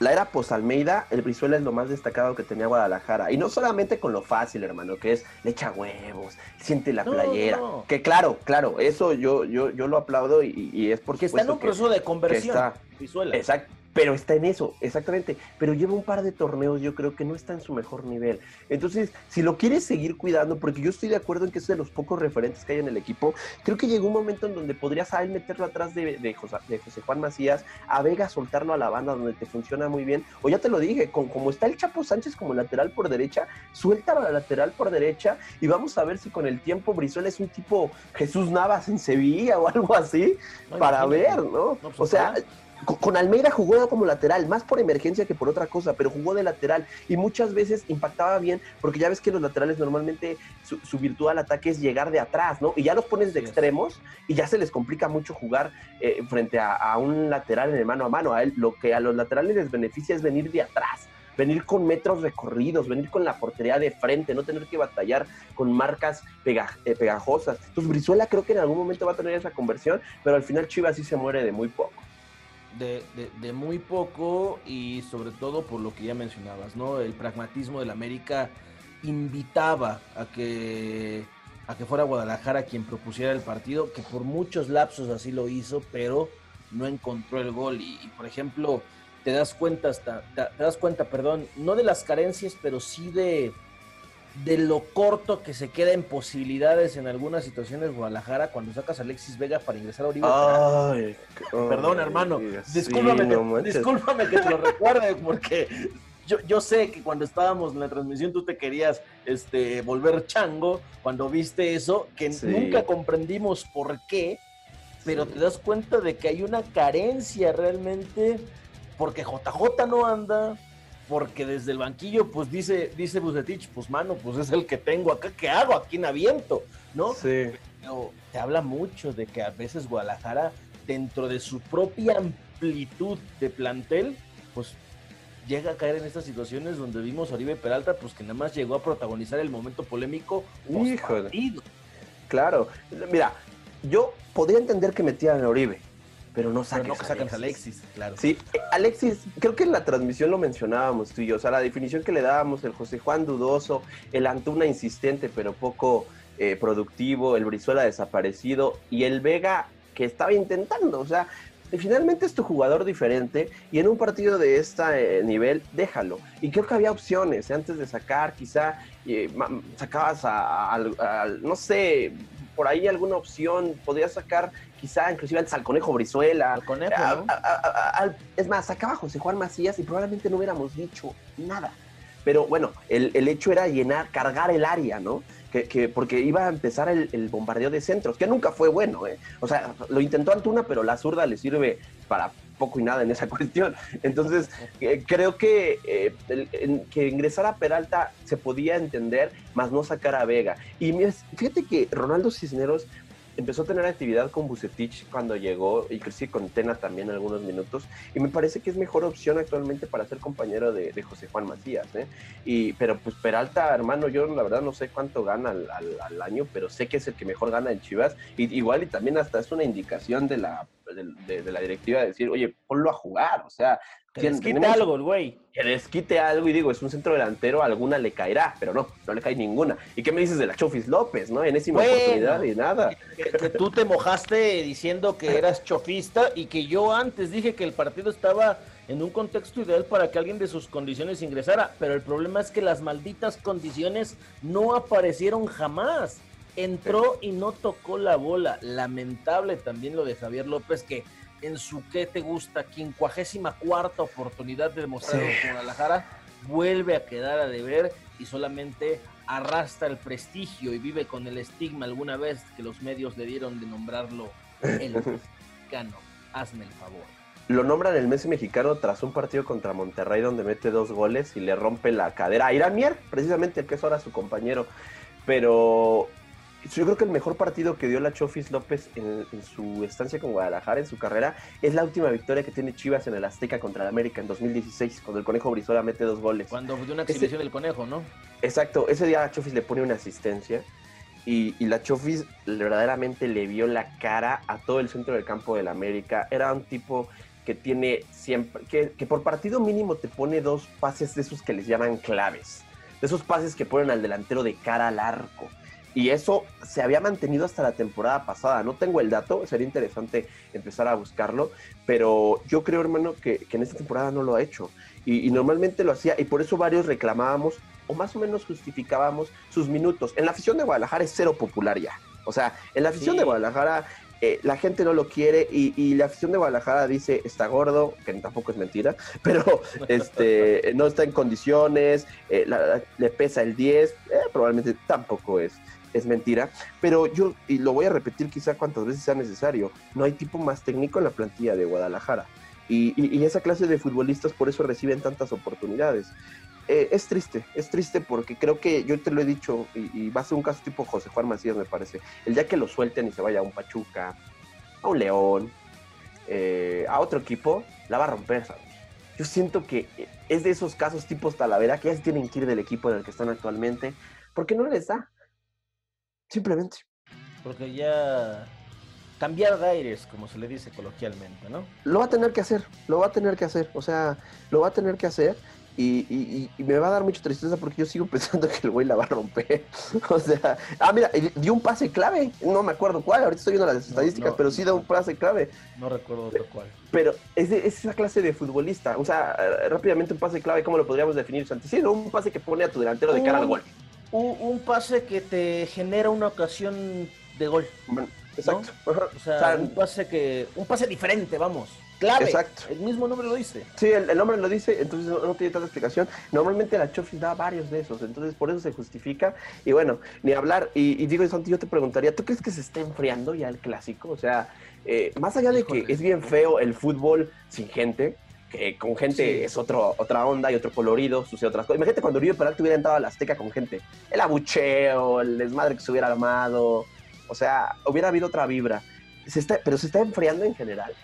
La era post-Almeida, el Brizuela es lo más destacado que tenía Guadalajara. Y no solamente con lo fácil, hermano, que es le echa huevos, siente la no, playera. No. Que claro, claro, eso yo, yo, yo lo aplaudo y, y es porque que está en un proceso de conversión. Brizuela. Exacto. Pero está en eso, exactamente. Pero lleva un par de torneos, yo creo que no está en su mejor nivel. Entonces, si lo quieres seguir cuidando, porque yo estoy de acuerdo en que es de los pocos referentes que hay en el equipo, creo que llegó un momento en donde podrías a él meterlo atrás de, de, José, Juan Macías, a Vega soltarlo a la banda donde te funciona muy bien. O ya te lo dije, con, como está el Chapo Sánchez como lateral por derecha, suéltalo a la lateral por derecha y vamos a ver si con el tiempo Brizuela es un tipo Jesús Navas en Sevilla o algo así, para ver, ¿no? Pues o sea con Almeida jugó como lateral, más por emergencia que por otra cosa, pero jugó de lateral y muchas veces impactaba bien, porque ya ves que los laterales normalmente su, virtud al ataque es llegar de atrás, ¿no? Y ya los pones de extremos y ya se les complica mucho jugar eh, frente a, un lateral en el mano a mano. A él, lo que a los laterales les beneficia es venir de atrás venir con metros recorridos, venir con la portería de frente, no tener que batallar con marcas eh, pegajosas. Entonces Brizuela creo que en algún momento va a tener esa conversión, pero al final Chivas sí se muere de muy poco de, muy poco y sobre todo por lo que ya mencionabas, ¿no? El pragmatismo del América invitaba a que, a que fuera Guadalajara quien propusiera el partido, que por muchos lapsos así lo hizo, pero no encontró el gol. Y, por ejemplo, te das cuenta hasta, te das cuenta, perdón, no de las carencias, pero sí de, de lo corto que se queda en posibilidades en algunas situaciones Guadalajara cuando sacas a Alexis Vega para ingresar a Oribe. Perdón, hermano. discúlpame, que, te lo recuerde porque yo, yo, sé que cuando estábamos en la transmisión tú te querías este, volver chango cuando viste eso, que nunca comprendimos por qué, pero te das cuenta de que hay una carencia realmente porque JJ no anda, porque desde el banquillo, pues dice, dice Bucetich, pues mano, pues es el que tengo acá, ¿qué hago? Aquí en aviento, ¿no? Sí. Pero te habla mucho de que a veces Guadalajara, dentro de su propia amplitud de plantel, pues llega a caer en estas situaciones donde vimos a Oribe Peralta, pues que nada más llegó a protagonizar el momento polémico. Híjole. Claro, mira, yo podría entender que metieran a Oribe, pero no saques, no a Alexis, claro. Sí, Alexis, creo que en la transmisión lo mencionábamos tú y yo, o sea, la definición que le dábamos, el José Juan dudoso, el Antuna insistente pero poco eh, productivo, el Brizuela desaparecido y el Vega que estaba intentando, o sea, finalmente es tu jugador diferente y en un partido de este nivel, déjalo. Y creo que había opciones, ¿eh? antes de sacar, quizá sacabas a, no sé, por ahí alguna opción, podías sacar quizá inclusive al Conejo Brizuela. es más, sacaba a José Juan Macías y probablemente no hubiéramos dicho nada. Pero bueno, el, el hecho era llenar, cargar el área, ¿no? Que, porque iba a empezar el, bombardeo de centros, que nunca fue bueno, ¿eh? O sea, lo intentó Antuna, pero la zurda le sirve para poco y nada en esa cuestión. Entonces, eh, creo que, eh, que ingresar a Peralta se podía entender, más no sacar a Vega. Y fíjate que Ronaldo Cisneros empezó a tener actividad con Bucetich cuando llegó y crecí con Tena también algunos minutos y me parece que es mejor opción actualmente para ser compañero de, José Juan Macías. ¿eh? Y, pero pues Peralta, hermano, yo la verdad no sé cuánto gana al, año, pero sé que es el que mejor gana en Chivas y, igual y también hasta es una indicación de la, de la directiva de decir, oye, ponlo a jugar, o sea, que desquite algo el güey. Que desquite algo y digo, es un centro delantero, alguna le caerá, pero no, no le cae ninguna. ¿Y qué me dices de la Chofis López, no? Enésima oportunidad y nada. Que, tú te mojaste diciendo que eras chofista y que yo antes dije que el partido estaba en un contexto ideal para que alguien de sus condiciones ingresara, pero el problema es que las malditas condiciones no aparecieron jamás. Entró y no tocó la bola. Lamentable también lo de Javier López que en su que te gusta, quincuagésima cuarta oportunidad de demostrar con Guadalajara, vuelve a quedar a deber y solamente arrastra el prestigio y vive con el estigma alguna vez que los medios le dieron de nombrarlo el mexicano. Hazme el favor. Lo nombran el Messi mexicano tras un partido contra Monterrey donde mete dos goles y le rompe la cadera a Irán Mier, precisamente el que es ahora su compañero. Pero yo creo que el mejor partido que dio la Chofis López en, su estancia con Guadalajara, en su carrera, es la última victoria que tiene Chivas en el Azteca contra el América en 2016, cuando el Conejo Brizola mete dos goles. Cuando dio una exhibición del Conejo, ¿no? Exacto, ese día la Chofis le pone una asistencia y, la Chofis verdaderamente le vio la cara a todo el centro del campo del América. Era un tipo que tiene siempre, que, que por partido mínimo te pone dos pases de esos que les llaman claves, de esos pases que ponen al delantero de cara al arco Y eso se había mantenido hasta la temporada pasada. No tengo el dato, sería interesante empezar a buscarlo, pero yo creo, hermano, que, en esta temporada no lo ha hecho. Y, normalmente lo hacía, y por eso varios reclamábamos o más o menos justificábamos sus minutos. En la afición de Guadalajara es cero popular ya. O sea, en la afición de Guadalajara eh, la gente no lo quiere y, la afición de Guadalajara dice está gordo, que tampoco es mentira, pero este, no está en condiciones, eh, le pesa el 10, eh, probablemente tampoco es, es mentira, pero yo, y lo voy a repetir quizá cuantas veces sea necesario, no hay tipo más técnico en la plantilla de Guadalajara. y esa clase de futbolistas por eso reciben tantas oportunidades. Eh, es triste, es triste porque creo que yo te lo he dicho y, va a ser un caso tipo José Juan Macías, me parece. El día que lo suelten y se vaya a un Pachuca, a un León, eh, a otro equipo, la va a romper, Yo siento que es de esos casos tipos Talavera que ya se tienen que ir del equipo en el que están actualmente porque no les da. Simplemente. Porque ya cambiar de aires, como se le dice coloquialmente, ¿no? Lo va a tener que hacer, lo va a tener que hacer, o sea, lo va a tener que hacer y, me va a dar mucha tristeza porque yo sigo pensando que el güey la va a romper. o sea, ah, mira, dio un pase clave. No me acuerdo cuál, ahorita estoy viendo las estadísticas, pero sí da un pase clave. No recuerdo otro cuál. Pero es, esa clase de futbolista. O sea, rápidamente un pase clave, ¿cómo lo podríamos definir, Santi? Sí, un pase que pone a tu delantero de cara al gol. Un, pase que te genera una ocasión de gol. exacto. O sea, un pase que. Un pase diferente, vamos clave. Exacto. El mismo nombre lo dice. Sí, el, nombre lo dice, entonces no, tiene tanta explicación. Normalmente la Chofis da varios de esos, entonces por eso se justifica. Y bueno, ni hablar. Y, digo, Santi, yo te preguntaría, ¿tú crees que se está enfriando ya el clásico? O sea, eh, más allá de que es bien feo el fútbol sin gente, que con gente es otro, otra onda y otro colorido, sucede otras cosas. Imagínate cuando Uribe Peralta hubiera entrado a la Azteca con gente. El abucheo, el desmadre que se hubiera armado. O sea, hubiera habido otra vibra. Se está, pero se está enfriando en general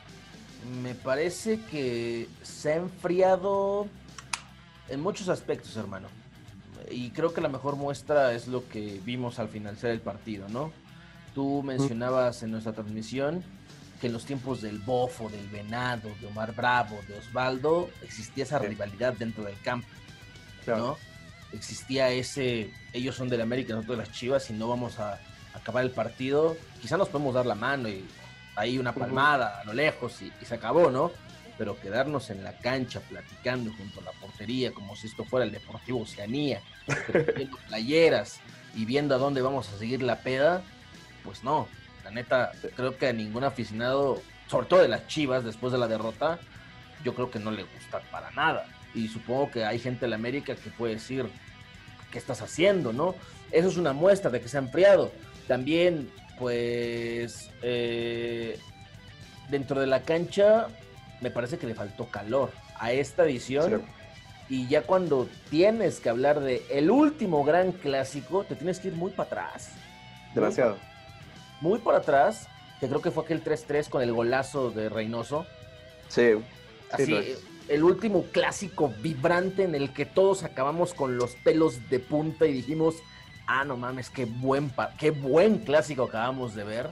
me parece que se ha enfriado en muchos aspectos, hermano. Y creo que la mejor muestra es lo que vimos al finalizar el partido, ¿no? Tú mencionabas en nuestra transmisión que en los tiempos del Bofo, del Venado, de Omar Bravo, de Osvaldo, existía esa rivalidad dentro del campo, ¿no? Existía ese, ellos son del América, nosotros de las Chivas, y no vamos a acabar el partido, quizá nos podemos dar la mano y ahí una palmada a lo lejos y, se acabó, ¿no? Pero quedarnos en la cancha platicando junto a la portería como si esto fuera el Deportivo Oceanía, viendo playeras y viendo a dónde vamos a seguir la peda, pues no. La neta, creo que a ningún aficionado, sobre todo de las Chivas, después de la derrota, yo creo que no le gusta para nada. Y supongo que hay gente de la América que puede decir, ¿qué estás haciendo, no? Eso es una muestra de que se ha enfriado. También pues eh, dentro de la cancha me parece que le faltó calor a esta edición. Y ya cuando tienes que hablar de el último gran clásico, te tienes que ir muy para atrás. Demasiado. Muy, para atrás, que creo que fue aquel 3-3 con el golazo de Reynoso. Sí. Así, el último clásico vibrante en el que todos acabamos con los pelos de punta y dijimos, ah, no mames, qué buen, qué buen clásico acabamos de ver.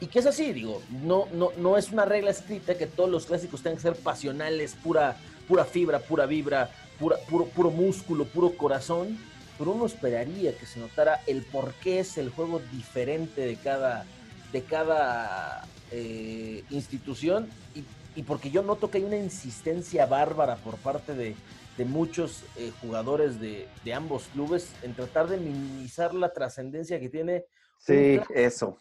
Y que es así, digo, no, no, no es una regla escrita que todos los clásicos tengan que ser pasionales, pura, pura fibra, pura vibra, pura, puro, puro músculo, puro corazón, pero uno esperaría que se notara el por qué es el juego diferente de cada, de cada eh, institución y, y porque yo noto que hay una insistencia bárbara por parte de, de muchos eh, jugadores de, ambos clubes en tratar de minimizar la trascendencia que tiene. Sí, eso.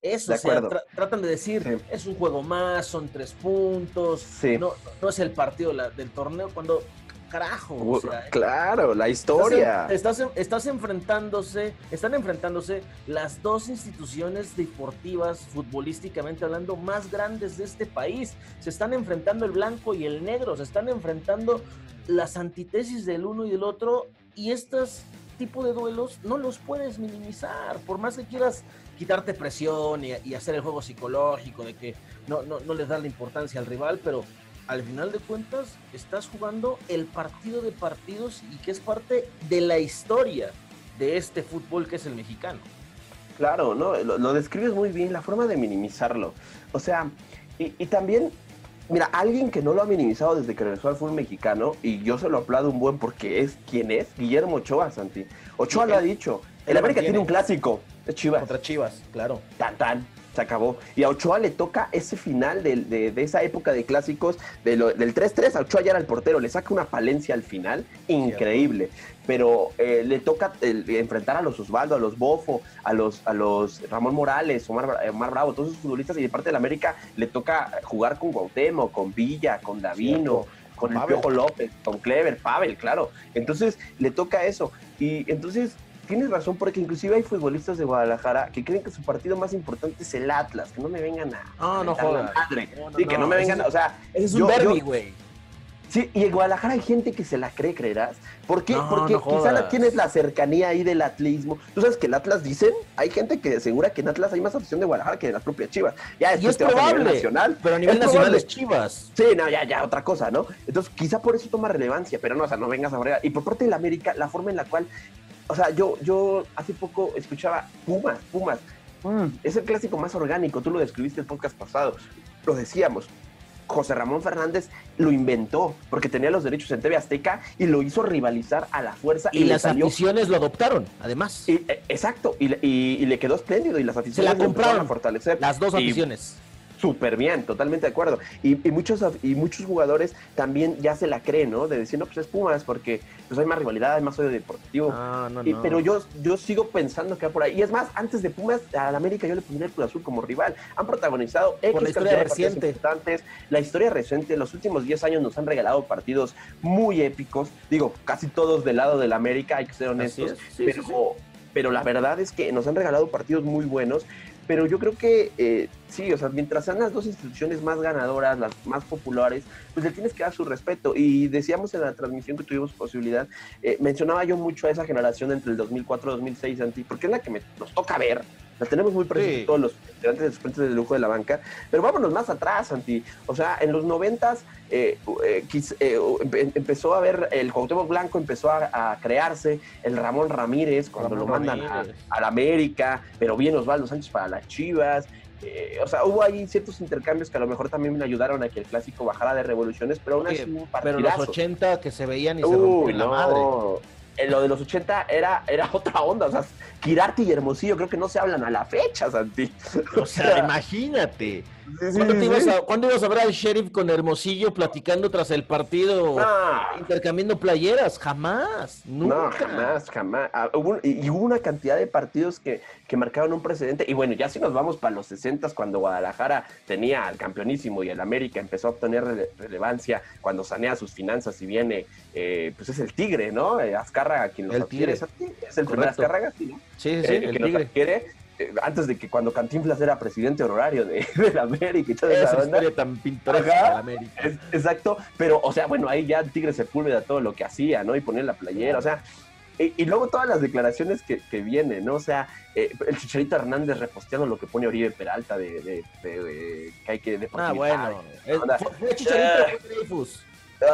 Eso, o sea, tratan de decir, es un juego más, son tres puntos, no, no es el partido del torneo, cuando carajo. ¿eh? claro, la historia. Estás, estás, enfrentándose, están enfrentándose las dos instituciones deportivas, futbolísticamente hablando, más grandes de este país. Se están enfrentando el blanco y el negro, se están enfrentando las antítesis del uno y del otro, y estos tipo de duelos no los puedes minimizar, por más que quieras quitarte presión y, hacer el juego psicológico de que no, no, no les das la importancia al rival, pero al final de cuentas estás jugando el partido de partidos y que es parte de la historia de este fútbol que es el mexicano. Claro, ¿no? Lo, describes muy bien, la forma de minimizarlo. O sea, y, también, mira, alguien que no lo ha minimizado desde que regresó al fútbol mexicano, y yo se lo aplaudo un buen porque es quien es, Guillermo Ochoa, Santi. Ochoa lo ha dicho, El América tiene un clásico, es Chivas. Contra Chivas, claro. Tan, tan se acabó. Y a Ochoa le toca ese final de, de, esa época de clásicos, de lo, del 3-3, a Ochoa ya era el portero, le saca una palencia al final, increíble. Pero eh, le toca enfrentar a los Osvaldo, a los Bofo, a los, a los Ramón Morales, Omar, Omar Bravo, todos esos futbolistas, y de parte de la América le toca jugar con Guautemo, con Villa, con Davino. Con el Piojo López, con Clever, Pavel, claro. Entonces le toca eso. Y entonces tienes razón, porque inclusive hay futbolistas de Guadalajara que creen que su partido más importante es el Atlas, que no me vengan a. No, no jodas. Madre. sí, que no me vengan, a, o sea. es un derby, güey. Sí, y en Guadalajara hay gente que se la cree, creerás. ¿Por qué? Porque quizá tienes la cercanía ahí del atlismo. Tú sabes que el Atlas dicen, hay gente que asegura que en Atlas hay más afición de Guadalajara que de las propias Chivas. Ya y es probable, nacional, pero a nivel nacional es Chivas. Sí, no, ya, ya, otra cosa, ¿no? Entonces quizá por eso toma relevancia, pero no, o sea, no vengas a bregar. Y por parte de la América, la forma en la cual o sea, yo, yo hace poco escuchaba Pumas, Pumas. Mm, es el clásico más orgánico, tú lo describiste el podcast pasado, lo decíamos. José Ramón Fernández lo inventó porque tenía los derechos en TV Azteca y lo hizo rivalizar a la fuerza. Y, las aficiones lo adoptaron, además. E, exacto, y, le quedó espléndido y las aficiones Se la compraron a fortalecer. Las dos aficiones súper bien, totalmente de acuerdo. Y, muchos, y muchos jugadores también ya se la creen, ¿no? De decir, no, pues es Pumas, porque pues hay más rivalidad, hay más odio deportivo. Ah, no, no. pero yo, yo sigo pensando que va por ahí. Y es más, antes de Pumas, a la América yo le pondría el Cruz Azul como rival. Han protagonizado X la historia reciente. La historia reciente, los últimos 10 años nos han regalado partidos muy épicos. Digo, casi todos del lado de la América, hay que ser honestos. pero, pero la verdad es que nos han regalado partidos muy buenos pero yo creo que eh, sí, o sea, mientras sean las dos instituciones más ganadoras, las más populares, pues le tienes que dar su respeto. Y decíamos en la transmisión que tuvimos posibilidad, eh, mencionaba yo mucho a esa generación entre el 2004 y 2006, Santi, porque es la que nos toca ver, la tenemos muy presente todos los integrantes de suplentes de lujo de la banca, pero vámonos más atrás, Santi. O sea, en los noventas eh, eh, eh em, empezó a ver, el Cuauhtémoc Blanco empezó a, crearse, el Ramón Ramírez cuando lo mandan a, la América, pero bien Osvaldo Sánchez para las Chivas. Eh, o sea, hubo ahí ciertos intercambios que a lo mejor también me ayudaron a que el clásico bajara de revoluciones, pero aún así un Pero los 80 que se veían y se rompían la madre lo de los 80 era, era otra onda. O sea, Kirati y Hermosillo creo que no se hablan a la fecha, Santi. O sea, imagínate. ¿Cuándo, ibas a, ver al sheriff con Hermosillo platicando tras el partido, intercambiando playeras? Jamás, nunca. No, jamás, jamás. Ah, y hubo una cantidad de partidos que, que marcaron un precedente. Y bueno, ya si nos vamos para los 60 cuando Guadalajara tenía al campeonísimo y el América empezó a obtener relevancia cuando sanea sus finanzas y viene, eh, pues es el Tigre, ¿no? Eh, Azcárraga quien los el tigre. Es, el primer Azcárraga, sí, ¿no? Sí, sí, eh, el tigre. quiere eh, antes de que cuando Cantinflas era presidente honorario de, la América y toda esa, historia tan pintoresca de la América. exacto, pero, o sea, bueno, ahí ya Tigre Sepúlveda todo lo que hacía, ¿no? Y ponía la playera, o sea, y, luego todas las declaraciones que, que vienen, ¿no? O sea, eh, el Chicharito Hernández reposteando lo que pone Oribe Peralta de, de, que hay que... Ah, bueno. fue, Chicharito, fue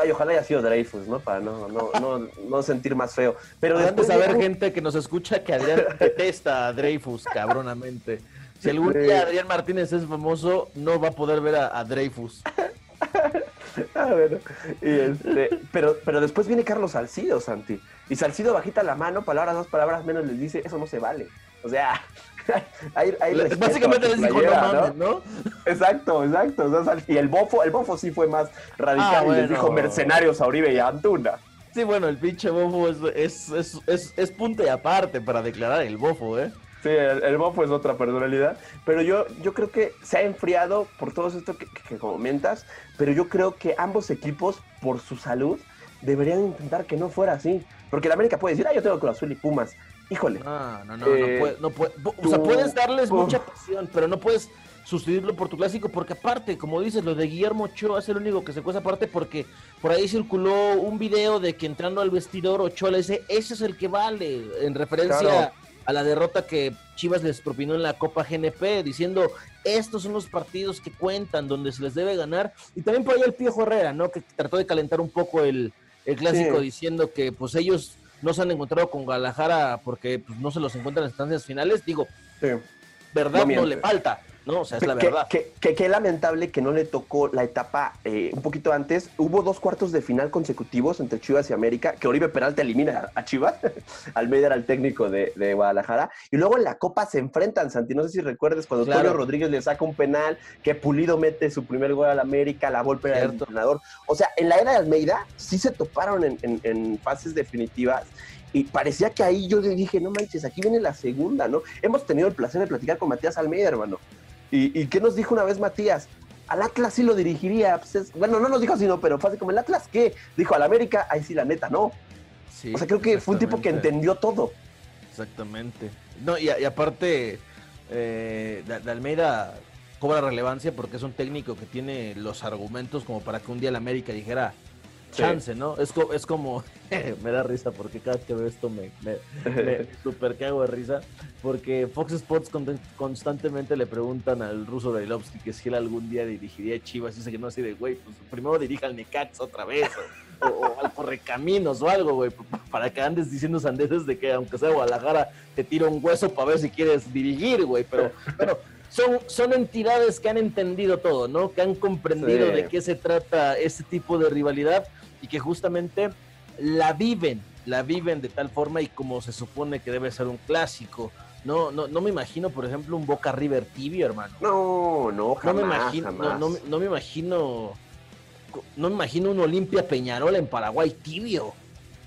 Ay, ojalá haya sido Dreyfus, ¿no? Para no, no, no, no sentir más feo. Pero antes de saber gente que nos escucha que Adrián detesta a Dreyfus cabronamente. Si algún día Adrián Martínez es famoso, no va a poder ver a, Dreyfus. ah, bueno. Este, pero, pero después viene Carlos Salcido, Santi. Y Salcido bajita la mano, palabras dos palabras menos, les dice, eso no se vale. O sea, Básicamente les dijo no ¿no? Exacto, exacto. y el bofo, el bofo sí fue más radical ah, y les dijo mercenarios a Uribe y a Antuna. Sí, bueno, el pinche bofo es, es, es, punto y aparte para declarar el bofo, ¿eh? Sí, el, bofo es otra personalidad, pero yo, yo creo que se ha enfriado por todo esto que, que, comentas, pero yo creo que ambos equipos, por su salud, deberían intentar que no fuera así. Porque la América puede decir, ah, yo tengo Cruz Azul y Pumas, híjole. No, no, no, no, puede, O sea, puedes darles mucha pasión, pero no puedes sustituirlo por tu clásico, porque aparte, como dices, lo de Guillermo Ochoa es el único que se cuesta aparte, porque por ahí circuló un video de que entrando al vestidor Ochoa le dice, ese es el que vale, en referencia a la derrota que Chivas les propinó en la Copa GNP, diciendo, estos son los partidos que cuentan, donde se les debe ganar, y también por ahí el Pío Herrera, ¿no? Que trató de calentar un poco el, clásico diciendo que pues ellos no se han encontrado con Guadalajara porque pues, no se los encuentran en instancias finales, digo, verdad no, le falta, ¿no? O sea, es la verdad. Que, que, lamentable que no le tocó la etapa eh, un poquito antes. Hubo dos cuartos de final consecutivos entre Chivas y América, que Oribe Peralta elimina a Chivas. Almeida era el técnico de, Guadalajara. Y luego en la Copa se enfrentan, Santi. No sé si recuerdes cuando claro. Rodríguez le saca un penal, que Pulido mete su primer gol al América, la Volpe era el entrenador. O sea, en la era de Almeida sí se toparon en, en fases definitivas y parecía que ahí yo le dije, no manches, aquí viene la segunda, ¿no? Hemos tenido el placer de platicar con Matías Almeida, hermano. ¿Y, qué nos dijo una vez Matías? Al Atlas sí lo dirigiría. Pues bueno, no nos dijo así, no, pero fue así como, ¿el Atlas qué? Dijo, al América, ahí sí, la neta, no. o sea, creo que fue un tipo que entendió todo. Exactamente. No, y, aparte, eh, de, Almeida cobra relevancia porque es un técnico que tiene los argumentos como para que un día el América dijera, chance, ¿no? Es, es como, me da risa porque cada vez que veo esto me, me, super cago de risa, porque Fox Sports constantemente le preguntan al ruso Brailovsky que si él algún día dirigiría Chivas, y dice que no, así de, güey, pues primero dirija al Necax otra vez, o, al Correcaminos o algo, güey, para que andes diciendo sandeces de que aunque sea Guadalajara, te tira un hueso para ver si quieres dirigir, güey, pero bueno son, son entidades que han entendido todo, ¿no? Que han comprendido de qué se trata ese tipo de rivalidad y que justamente la viven, la viven de tal forma y como se supone que debe ser un clásico. No, no, no me imagino, por ejemplo, un Boca River tibio, hermano. No, no, jamás, no me imagino, No, me imagino, no me imagino un Olimpia Peñarol en Paraguay tibio.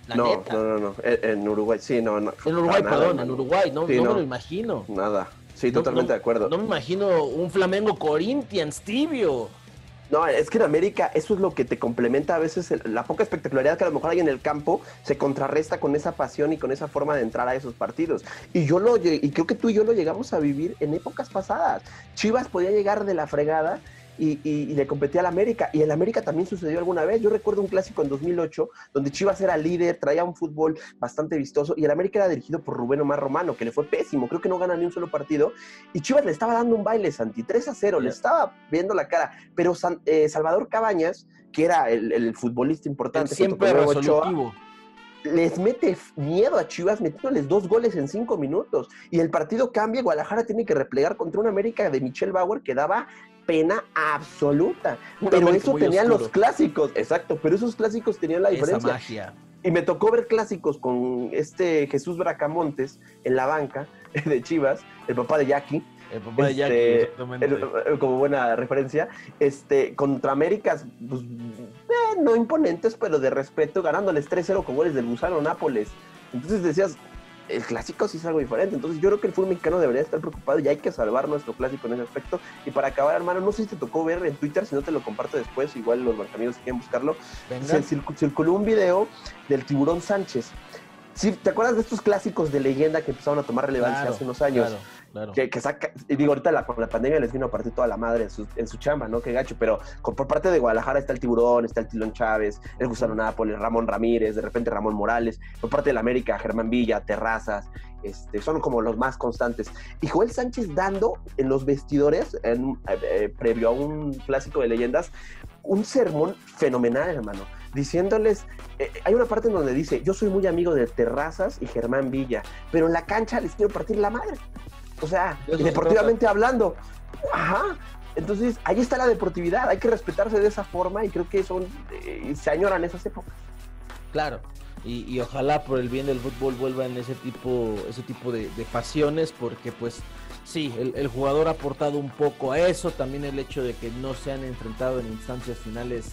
La no, neta. no, no, no, en Uruguay, sí, no, no. En Uruguay, perdón, en Uruguay, no, no, me lo imagino. Nada, sí, totalmente de acuerdo. No me imagino un Flamengo Corinthians tibio. No, es que en América eso es lo que te complementa a veces la poca espectacularidad que a lo mejor hay en el campo se contrarresta con esa pasión y con esa forma de entrar a esos partidos. Y yo lo y creo que tú y yo lo llegamos a vivir en épocas pasadas. Chivas podía llegar de la fregada y, le competía al América. Y el América también sucedió alguna vez. Yo recuerdo un clásico en 2008 donde Chivas era líder, traía un fútbol bastante vistoso y el América era dirigido por Rubén Omar Romano, que le fue pésimo. Creo que no gana ni un solo partido. Y Chivas le estaba dando un baile, Santi, 3 a 0, le estaba viendo la cara. Pero eh, Salvador Cabañas, que era el, futbolista importante, siempre resolutivo les mete miedo a Chivas metiéndoles dos goles en cinco minutos. Y el partido cambia, Guadalajara tiene que replegar contra una América de Michelle Bauer que daba pena absoluta. pero eso tenían los clásicos, exacto, pero esos clásicos tenían la diferencia. Y me tocó ver clásicos con este Jesús Bracamontes en la banca de Chivas, el papá de Jackie. El papá de Jackie, este, exactamente. como buena referencia. Este, contra Américas, pues, eh, no imponentes, pero de respeto, ganándoles 3-0 con goles del Gusano Nápoles. Entonces decías, el clásico sí es algo diferente. Entonces yo creo que el fútbol mexicano debería estar preocupado y hay que salvar nuestro clásico en ese aspecto. Y para acabar, hermano, no sé si te tocó ver en Twitter, si no te lo comparto después, igual los amigos quieren buscarlo. Se circuló un video del tiburón Sánchez. Sí, ¿Te acuerdas de estos clásicos de leyenda que empezaron a tomar relevancia hace unos años? Claro. Que, saca, y digo, ahorita la, con la pandemia les vino a partir toda la madre en su, en su chamba, ¿no? Qué gacho, pero por parte de Guadalajara está el Tiburón, está el Tilón Chávez, el Gusano Nápoles, Ramón Ramírez, de repente Ramón Morales, por parte de la América, Germán Villa, Terrazas, este, son como los más constantes. Y Joel Sánchez dando en los vestidores, en, eh, eh, previo a un clásico de leyendas, un sermón fenomenal, hermano diciéndoles, eh, hay una parte en donde dice, yo soy muy amigo de Terrazas y Germán Villa, pero en la cancha les quiero partir la madre. O sea, deportivamente hablando. Ajá. Entonces, ahí está la deportividad, hay que respetarse de esa forma y creo que son, eh, se añoran esas épocas. Claro, y, ojalá por el bien del fútbol vuelvan ese tipo, ese tipo de, pasiones, porque pues sí, el, jugador ha aportado un poco a eso, también el hecho de que no se han enfrentado en instancias finales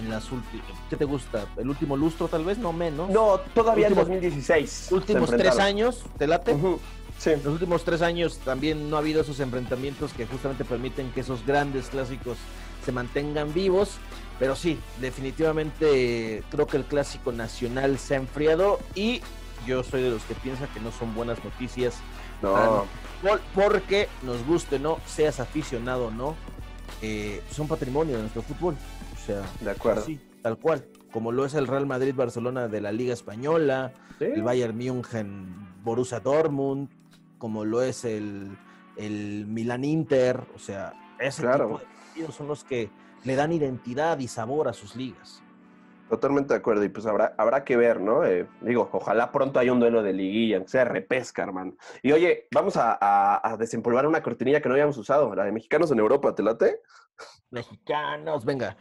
en las últimas, ¿qué te gusta? ¿El último lustro tal vez? No menos. No, todavía en 2016. Últimos tres años, ¿te late? Los últimos tres años también no ha habido esos enfrentamientos que justamente permiten que esos grandes clásicos se mantengan vivos. Pero sí, definitivamente creo que el clásico nacional se ha enfriado y yo soy de los que piensa que no son buenas noticias. No. porque nos guste, no, seas aficionado o no, eh, son patrimonio de nuestro fútbol. O sea, de acuerdo. Sí, tal cual. Como lo es el Real Madrid-Barcelona de la Liga Española, el Bayern München, Borussia Dortmund, como lo es el, el Milan Inter, o sea, ese tipo de partidos son los que le dan identidad y sabor a sus ligas. Totalmente de acuerdo, y pues habrá, habrá que ver, ¿no? Eh, digo, ojalá pronto haya un duelo de liguilla, aunque sea repesca, hermano. Y oye, vamos a, a, desempolvar una cortinilla que no habíamos usado, la de mexicanos en Europa, ¿te late? Mexicanos, venga.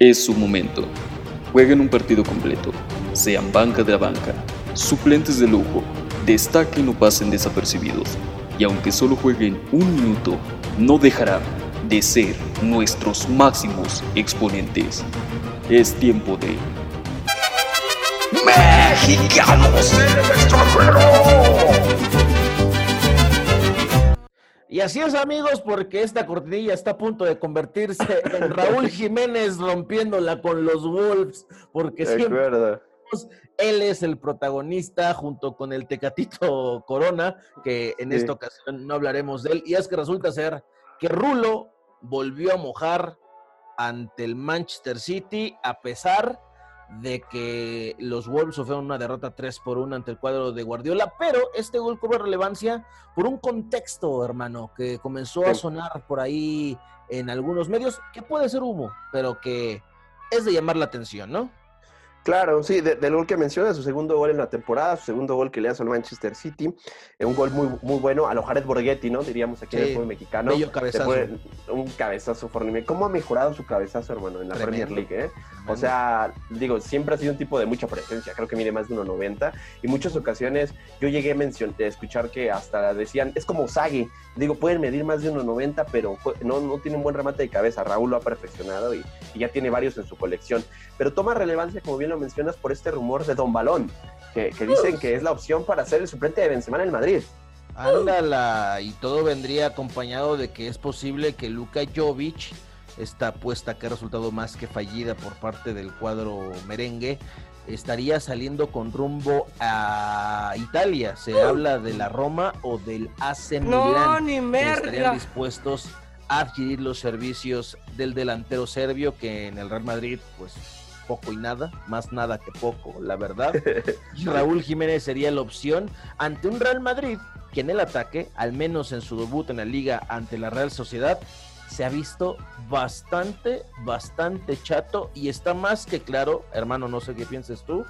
es su momento. Jueguen un partido completo, sean banca de la banca, suplentes de lujo, destaquen o pasen desapercibidos. Y aunque solo jueguen un minuto, no dejarán de ser nuestros máximos exponentes. Es tiempo de... ¡Mexicanos en el extranjero! Y así es, amigos, porque esta cortinilla está a punto de convertirse en Raúl Jiménez rompiéndola con los Wolves, porque siempre él es el protagonista junto con el Tecatito Corona, que en esta ocasión no hablaremos de él, y es que resulta ser que Rulo volvió a mojar ante el Manchester City a pesar de que los Wolves sufrieron una derrota 3 por 1 ante el cuadro de Guardiola, pero este gol cobra relevancia por un contexto, hermano, que comenzó a sonar por ahí en algunos medios, que puede ser humo, pero que es de llamar la atención, ¿no? Claro, sí, del gol que menciona, su segundo gol en la temporada, su segundo gol que le hace al Manchester City, eh, un gol muy, muy bueno, a lo Jared Borghetti, ¿no? Diríamos aquí en el fútbol mexicano. Bello cabezazo. un cabezazo fornime. ¿Cómo ha mejorado su cabezazo, hermano, en la Premier League, eh? O sea, digo, siempre ha sido un tipo de mucha presencia, creo que mide más de 1.90, y muchas ocasiones yo llegué a, escuchar que hasta decían, es como Sagi, digo, pueden medir más de 1.90, pero no, no tiene un buen remate de cabeza, Raúl lo ha perfeccionado y, y ya tiene varios en su colección, pero toma relevancia, como bien lo mencionas por este rumor de Don Balón, que, dicen que es la opción para ser el suplente de Benzema en el Madrid. Ándala, y todo vendría acompañado de que es posible que Luka Jovic, esta apuesta que ha resultado más que fallida por parte del cuadro merengue, estaría saliendo con rumbo a Italia. Se habla de la Roma o del AC Milan. Ni estarían dispuestos a adquirir los servicios del delantero serbio que en el Real Madrid, pues poco y nada, más nada que poco, la verdad. Raúl Jiménez sería la opción ante un Real Madrid que en el ataque, al menos en su debut en la liga ante la Real Sociedad, se ha visto bastante, bastante chato y está más que claro, hermano, no sé qué pienses tú,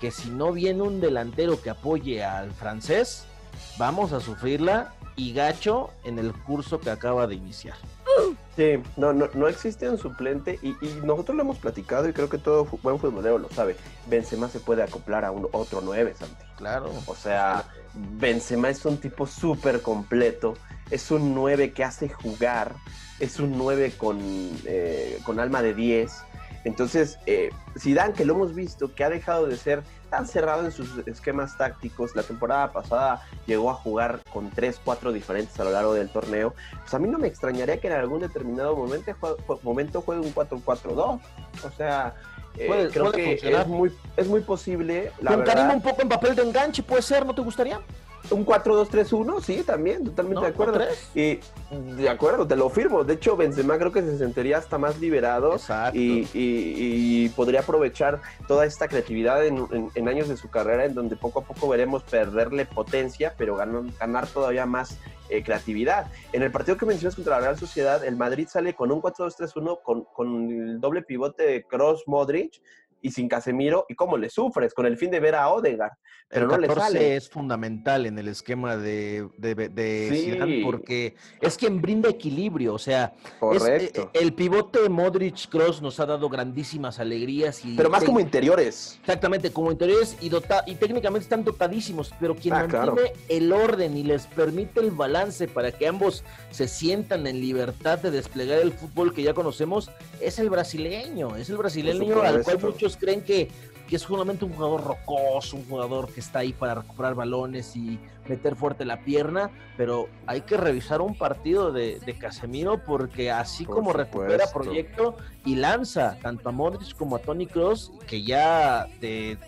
que si no viene un delantero que apoye al francés, vamos a sufrirla y gacho en el curso que acaba de iniciar. Sí, no, no, no existe un suplente y, nosotros lo hemos platicado y creo que todo buen futbolero lo sabe. Benzema se puede acoplar a un otro 9, Santi. Claro. O sea, Benzema es un tipo súper completo, es un 9 que hace jugar, es un 9 con, eh, con alma de 10. Entonces, eh, Zidane, que lo hemos visto, que ha dejado de ser tan cerrado en sus esquemas tácticos. La temporada pasada llegó a jugar con 3, 4 diferentes a lo largo del torneo. Pues a mí no me extrañaría que en algún determinado momento, momento juegue un 4-4-2. O sea, eh, creo que es muy, es muy posible. La Con un poco en papel de enganche, puede ser, ¿no te gustaría? Un 4-2-3-1, sí, también, totalmente de acuerdo. Y de acuerdo, te lo firmo. De hecho, Benzema creo que se sentiría hasta más liberado y, podría aprovechar toda esta creatividad en, años de su carrera, en donde poco a poco veremos perderle potencia, pero ganar, ganar todavía más eh, creatividad. En el partido que mencionas contra la Real Sociedad, el Madrid sale con un 4-2-3-1 con, con el doble pivote de Cross Modric y sin Casemiro, y cómo le sufres con el fin de ver a Odegaard. Pero no le sale. es fundamental en el esquema de, de, porque es quien brinda equilibrio. O sea, eh, el pivote Modric Cross nos ha dado grandísimas alegrías. Y pero más como interiores. Exactamente, como interiores y, y técnicamente están dotadísimos, pero quien ah, mantiene el orden y les permite el balance para que ambos se sientan en libertad de desplegar el fútbol que ya conocemos es el brasileño. Es el brasileño al cual muchos creen que que es solamente un jugador rocoso, un jugador que está ahí para recuperar balones y meter fuerte la pierna, pero hay que revisar un partido de, Casemiro porque así como recupera proyecto y lanza tanto a Modric como a Tony Cross, que ya de,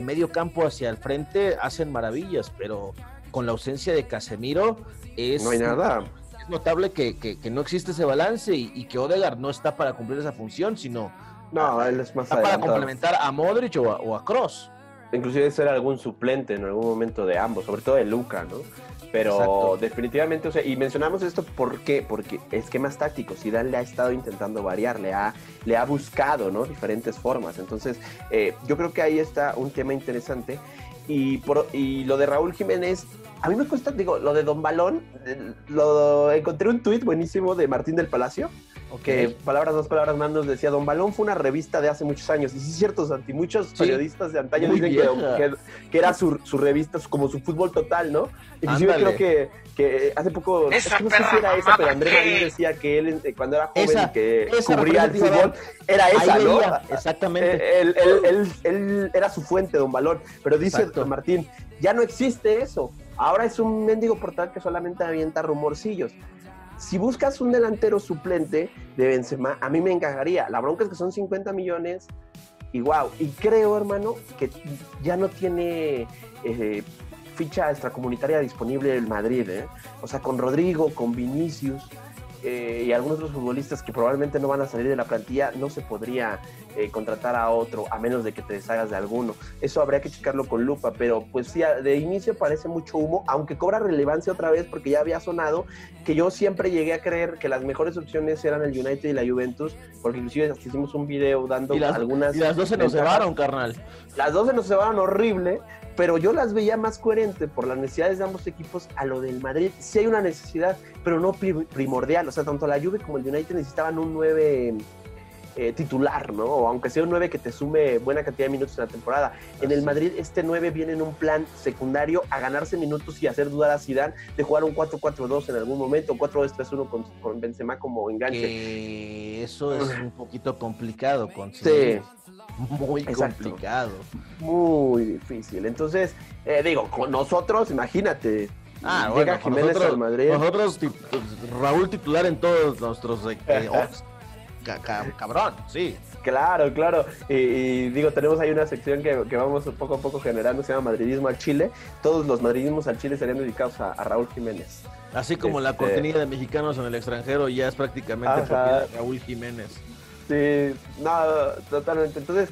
medio campo hacia el frente hacen maravillas, pero con la ausencia de Casemiro es... No hay nada. Es notable que, no existe ese balance y, y que Odegaard no está para cumplir esa función, sino no, él es más Para complementar a Modric o a, Cross. inclusive ser algún suplente en algún momento de ambos, sobre todo de Luca, ¿no? Pero Exacto. definitivamente, o sea, y mencionamos esto ¿por qué? Porque esquemas tácticos, Zidane le ha estado intentando variar, le ha, le ha buscado, ¿no? Diferentes formas. Entonces, eh, yo creo que ahí está un tema interesante. Y, por, y lo de Raúl Jiménez, a mí me cuesta, digo, lo de Don Balón, eh, lo encontré un tuit buenísimo de Martín del Palacio, que palabras más, palabras más nos decía, Don Balón fue una revista de hace muchos años, y sí es cierto, Santi, muchos Sí. periodistas de antaño Muy dicen que, vieja. que, que era su, su revista, su- como su fútbol total, ¿no? Inclusive Ándale. creo que, que hace poco, es Esa que no sé si era esa, pero Andrés. Marín decía que él eh, cuando era joven Esa- y que cubría el fútbol, era esa, ¿no? veía, exactamente. Eh, él, él- él- él era su fuente, Don Balón. Pero dice Exacto. Don Martín, ya no existe eso. Ahora es un mendigo portal que solamente avienta rumorcillos. Si buscas un delantero suplente de Benzema, a mí me encajaría. La bronca es que son 50 millones y wow. Y creo, hermano, que ya no tiene eh, ficha extracomunitaria disponible el Madrid. ¿eh? O sea, con Rodrigo, con Vinicius eh, y algunos otros futbolistas que probablemente no van a salir de la plantilla, no se podría eh, contratar a otro a menos de que te deshagas de alguno. Eso habría que checarlo con lupa, pero pues sí, de inicio parece mucho humo, aunque cobra relevancia otra vez porque ya había sonado que yo siempre llegué a creer que las mejores opciones eran el United y la Juventus, porque inclusive hasta hicimos un video dando Y las, algunas... y las dos se nos carnal. Las dos se nos llevaron horrible, pero yo las veía más coherente por las necesidades de ambos equipos a lo del Madrid. Sí hay una necesidad, pero no pri- primordial. O sea, tanto la Juve como el United necesitaban un 9 eh, titular, ¿no? O aunque sea un 9 que te sume buena cantidad de minutos en la temporada. En el. Madrid este 9 viene en un plan secundario a ganarse minutos y hacer dudar a Zidane de jugar un 4-4-2 en algún momento, o 4-2-3-1 con, con Benzema como enganche. Que eso es un poquito complicado con Sí. Muy Exacto. complicado. Muy difícil. Entonces, eh, digo, con nosotros, imagínate. Ah, llega bueno, con Jiménez nosotros, al Madrid. nosotros ti- Raúl titular en todos nuestros eh, eh, cabrón, sí. Claro, claro. Y, y digo, tenemos ahí una sección que, que vamos poco a poco generando, se llama Madridismo al Chile. Todos los madridismos al Chile serían dedicados a, a Raúl Jiménez. Así como la Este- cortinilla de mexicanos en el extranjero ya es prácticamente Raúl Jiménez. Sí, no, totalmente. Entonces,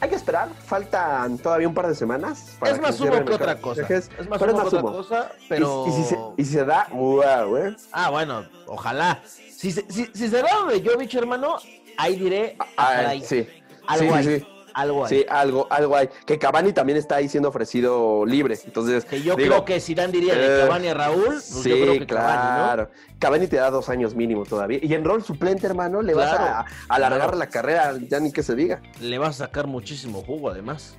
hay que esperar. Faltan todavía un par de semanas. para Es más cierre humo que otra cosa. Es más pero humo es que más otra humo. cosa, Y- pero... Y, si se, y si se da, wow, ¿eh? Ah, bueno, ojalá. Si se, si, si se da lo de Jovic, hermano, ahí diré, ah, sí, algo sí, sí. Algo hay. Sí, algo, algo hay. Que Cavani también está ahí siendo ofrecido libre. Entonces, Que yo digo, creo que Zidane diría de eh, Cavani a Raúl, pues sí, yo creo que Cavani, claro. Cavani te da dos años mínimo todavía. Y en rol suplente, hermano, le vas a, Claro, a alargar claro. la carrera, ya ni que se diga. ¿no? Le vas a sacar muchísimo jugo, además.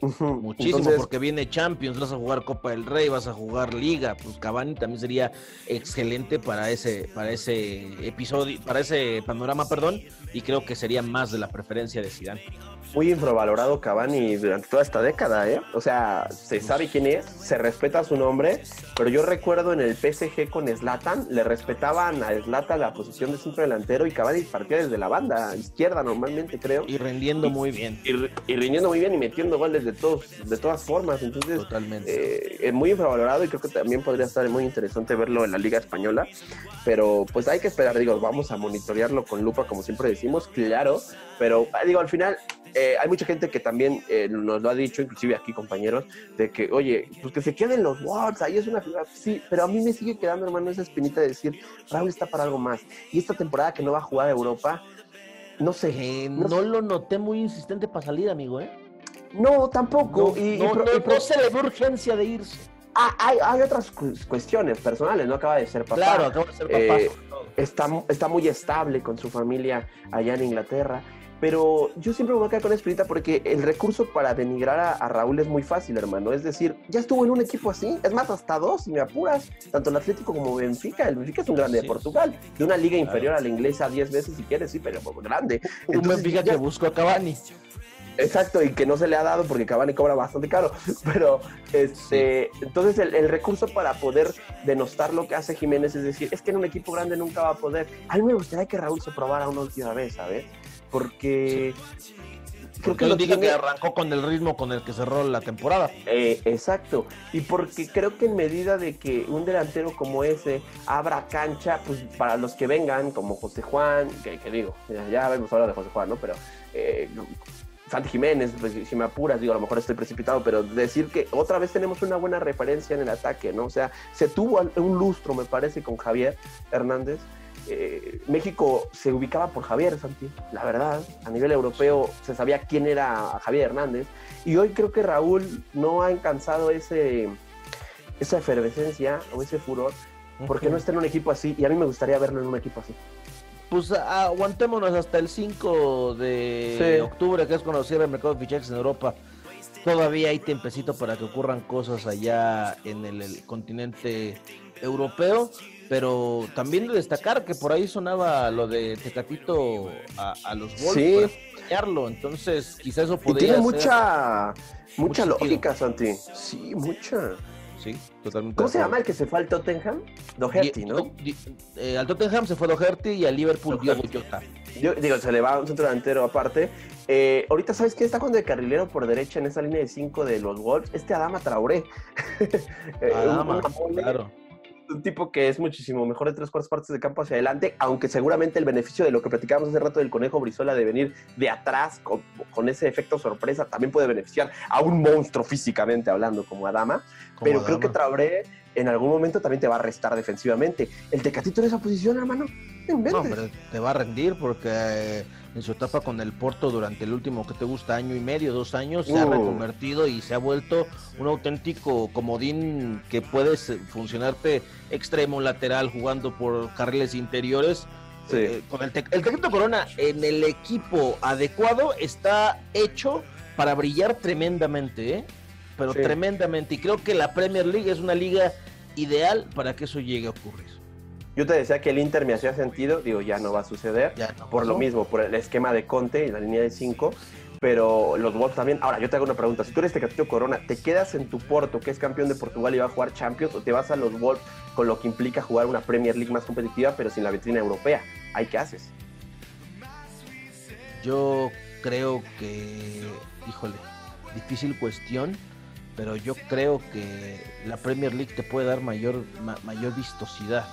Muchísimo, Entonces, porque viene Champions, vas a jugar Copa del Rey, vas a jugar Liga. Pues Cavani también sería excelente para ese, para ese episodio, para ese panorama, perdón. Y creo que sería más de la preferencia de Zidane. Muy infravalorado Cavani durante toda esta década, ¿eh? O sea, se sabe quién es, se respeta su nombre, pero yo recuerdo en el PSG con Slatan, le respetaban a Slatan la posición de centro delantero y Cavani partía desde la banda izquierda normalmente, creo. Y rendiendo muy bien. Y, y rindiendo muy bien y metiendo goles de todos, de todas formas. Entonces, Totalmente. eh, es muy infravalorado y creo que también podría estar muy interesante verlo en la Liga Española. Pero pues hay que esperar, digo, vamos a monitorearlo con lupa, como siempre decimos, claro. Pero ah, digo, al final, eh, hay mucha gente que también eh, nos lo ha dicho, inclusive aquí compañeros, de que, oye, pues que se queden los Wolves, ahí es una figura. Sí, pero a mí me sigue quedando, hermano, esa espinita de decir, Raúl está para algo más. Y esta temporada que no va a jugar a Europa, no sé. Eh, no no lo noté muy insistente para salir, amigo, ¿eh? No, tampoco. No, y, y no, pro- no- y pro- no se le ve urgencia de irse. Ah, hay, hay otras cu- cuestiones personales, no acaba de ser papá. Claro, acaba de ser papá. Eh, está, está muy estable con su familia allá en Inglaterra. Pero yo siempre me voy a quedar con espinita porque el recurso para denigrar a, a Raúl es muy fácil, hermano. Es decir, ya estuvo en un equipo así. Es más, hasta dos, si me apuras. Tanto el Atlético como Benfica. El Benfica es un grande Sí. de Portugal. De una liga inferior a la inglesa 10 veces si quieres, sí, pero grande. Un Benfica ya- que buscó a Cavani. Exacto, y que no se le ha dado porque Cavani cobra bastante caro. Pero, este, entonces el, el recurso para poder denostar lo que hace Jiménez es decir, es que en un equipo grande nunca va a poder. A mí me gustaría que Raúl se probara una última vez, ¿sabes? Porque creo Porque él lo dijo que arrancó con el ritmo con el que cerró la temporada. eh, exacto, y porque creo que en medida de que un delantero como ese abra cancha, pues para los que vengan, como José Juan, que, que digo, ya, hemos hablado de José Juan, ¿no? Pero eh, Santi Jiménez, pues, si me apuras, digo, a lo mejor estoy precipitado, pero decir que otra vez tenemos una buena referencia en el ataque, ¿no? O sea, se tuvo un lustro, me parece, con Javier Hernández. Eh, México se ubicaba por Javier Santi, la verdad. A nivel europeo se sabía quién era Javier Hernández. Y hoy creo que Raúl no ha alcanzado ese, esa efervescencia o ese furor porque no está en un equipo así. Y a mí me gustaría verlo en un equipo así pues aguantémonos hasta el 5 de octubre, que es cuando cierra el mercado de fichajes en Europa. Todavía hay tiempecito para que ocurran cosas allá en el, continente europeo, pero también destacar que por ahí sonaba lo de Tecatito a, los Wolves sí. entonces quizás eso podría tiene mucha, mucha lógica, Santi. Sí, mucha. Sí, totalmente. ¿Cómo se llama el que se fue al Tottenham? Doherty, ¿no? Eh, al Tottenham se fue Doherty y al Liverpool Diogo Jota. Yo digo, se le va un centro delantero aparte. Eh, ahorita, ¿sabes quién está con de carrilero por derecha en esa línea de 5 de los Wolves? Este Adama Traoré. Eh, Adama, claro un tipo que es muchísimo mejor de tres cuartas partes de campo hacia adelante, aunque seguramente el beneficio de lo que platicábamos hace rato del conejo Brizola de venir de atrás con, ese efecto sorpresa también puede beneficiar a un monstruo físicamente hablando como Adama, pero creo que Traoré en algún momento también te va a restar defensivamente. El Tecatito en esa posición, hermano, no, pero te va a rendir porque en su etapa con el Porto durante el último que te gusta año y medio, dos años, se ha uh. reconvertido y se ha vuelto un auténtico comodín que puedes funcionarte extremo, lateral, jugando por carriles interiores. Eh, con el, el Corona en el equipo adecuado está hecho para brillar tremendamente, ¿eh? pero tremendamente. Y creo que la Premier League es una liga ideal para que eso llegue a ocurrir. Yo te decía que el Inter me hacía sentido, digo, ya no va a suceder, por lo mismo, por el esquema de Conte y la línea de 5, pero los Wolves también. Ahora, yo te hago una pregunta, si tú eres Tecatito Corona, ¿te quedas en tu Porto, que es campeón de Portugal y va a jugar Champions, o te vas a los Wolves con lo que implica jugar una Premier League más competitiva, pero sin la vitrina europea? ¿Ahí qué haces? Yo creo que, híjole, difícil cuestión, pero yo creo que la Premier League te puede dar mayor, mayor vistosidad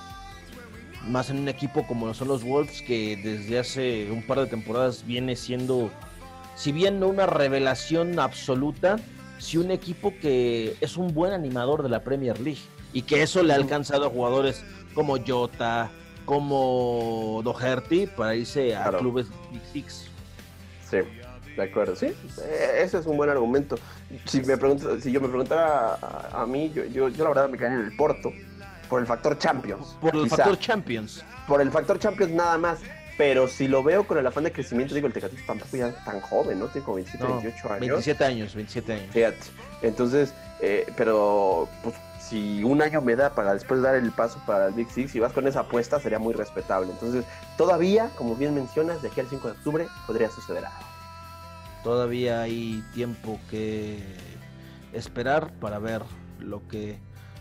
más en un equipo como son los Wolves, que desde hace un par de temporadas viene siendo, si bien no una revelación absoluta, sí un equipo que es un buen animador de la Premier League y que eso le ha alcanzado a jugadores como Jota, como Doherty para irse a clubes Big Six. Sí, de acuerdo, sí, eh, ese es un buen argumento. Si me si yo me preguntara a, mí, yo, yo, yo, la verdad me quedaría en el Porto por el factor Champions. Por el factor Champions. Por el factor Champions nada más. Pero si lo veo con el afán de crecimiento, digo, el Tecatito tampoco ya tan joven, ¿no? Tiene como 27, 28 años. 27 años, 27 años. Fíjate. Entonces, eh, pero pues si un año me da para después dar el paso para el Big Six y vas con esa apuesta, sería muy respetable. Entonces, todavía, como bien mencionas, de aquí al 5 de octubre podría suceder algo. Todavía hay tiempo que esperar para ver lo que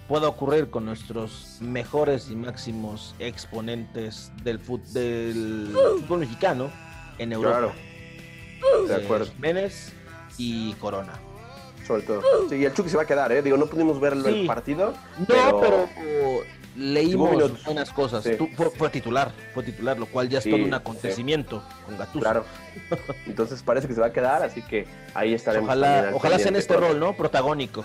pueda ocurrir con nuestros mejores y máximos exponentes del, fútbol mexicano en Europa. Claro. De acuerdo. Jiménez y Corona. Sobre todo. Sí, y el Chucky se va a quedar, ¿eh? Digo, no pudimos ver el partido. No, pero, leímos buenas cosas. fue, titular, fue titular, lo cual ya es todo un acontecimiento con Gattuso. Claro. Entonces parece que se va a quedar, así que ahí estaremos. Ojalá, ojalá sea en este rol, ¿no? Protagónico.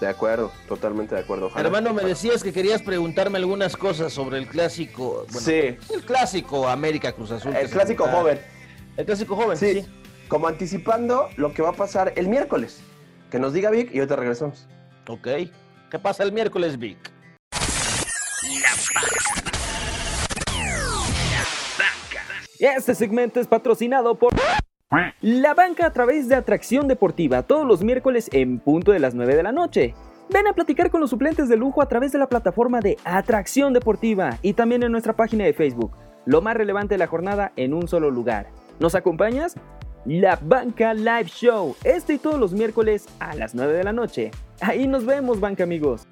De acuerdo, totalmente de acuerdo. Hermano, me decías que querías preguntarme algunas cosas sobre el clásico. sí. El clásico América Cruz Azul. El clásico joven. El clásico joven, sí. Como anticipando lo que va a pasar el miércoles. Que nos diga Vic y ahorita regresamos. Ok. ¿Qué pasa el miércoles, Vic? Este segmento es patrocinado por... La banca a través de Atracción Deportiva todos los miércoles en punto de las 9 de la noche. Ven a platicar con los suplentes de lujo a través de la plataforma de Atracción Deportiva y también en nuestra página de Facebook. Lo más relevante de la jornada en un solo lugar. ¿Nos acompañas? La Banca Live Show, este y todos los miércoles a las 9 de la noche. Ahí nos vemos, banca amigos.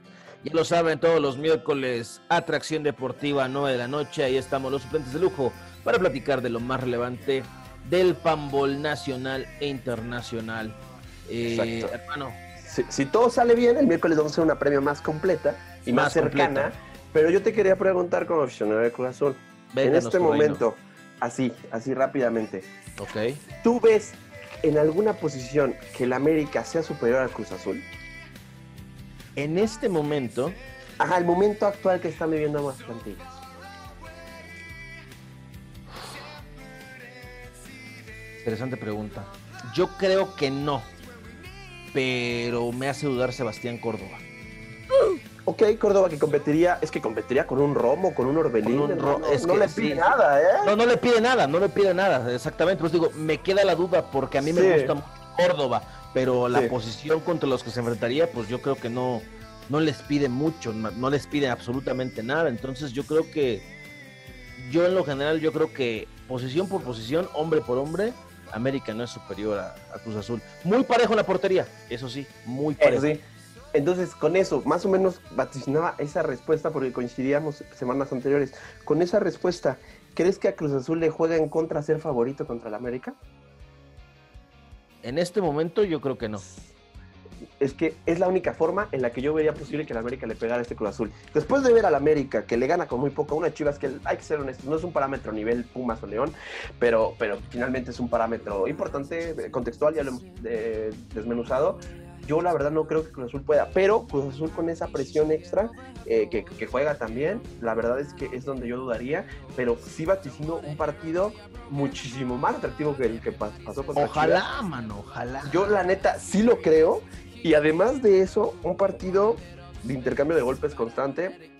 Ya lo saben, todos los miércoles, Atracción Deportiva, 9 de la noche. Ahí estamos los suplentes de lujo para platicar de lo más relevante del pambol nacional e internacional. Eh, hermano. Si, todo sale bien, el miércoles vamos a hacer una premia más completa y más, cercana. Pero yo te quería preguntar como aficionado de Cruz en este momento, así, así rápidamente. Ok. ¿Tú ves en alguna posición que el América sea superior al Cruz Azul? En este momento, Ajá, el momento actual que están viviendo ambas plantillas. Interesante pregunta. Yo creo que no, pero me hace dudar Sebastián Córdoba. Ok, Córdoba que competiría, es que competiría con un Romo, con un Orbelín. Con un Ro- no, es no que le pide sí. nada, ¿eh? No, no le pide nada, no le pide nada, exactamente. Pues digo, me queda la duda porque a mí Sí. me gusta mucho Córdoba, pero la Sí. posición contra los que se enfrentaría, pues yo creo que no, no les pide mucho, no no les pide absolutamente nada. Entonces yo creo que, yo en lo general, yo creo que posición por posición, hombre por hombre, América no es superior a, a Cruz Azul. Muy parejo en la portería, eso sí, muy Eso parejo. sí. Entonces, con eso, más o menos vaticinaba esa respuesta porque coincidíamos semanas anteriores. Con esa respuesta, ¿crees que a Cruz Azul le juega en contra ser favorito contra el América? En este momento yo creo que no. Es que es la única forma en la que yo vería posible que el América le pegara a este Cruz Azul. Después de ver al América, que le gana con muy poco, a una Chivas que hay que ser honestos, no es un parámetro a nivel Pumas o León, pero, pero finalmente es un parámetro importante, eh, contextual, ya lo hemos eh, desmenuzado. Yo la verdad no creo que Cruz Azul pueda, pero Cruz Azul con esa presión extra eh, que, que juega también, la verdad es que es donde yo dudaría, pero sí vaticino un partido muchísimo más atractivo que el que pas- pasó contra Chivas. Ojalá, mano, ojalá. Yo la neta sí lo creo y además de eso, un partido de intercambio de golpes constante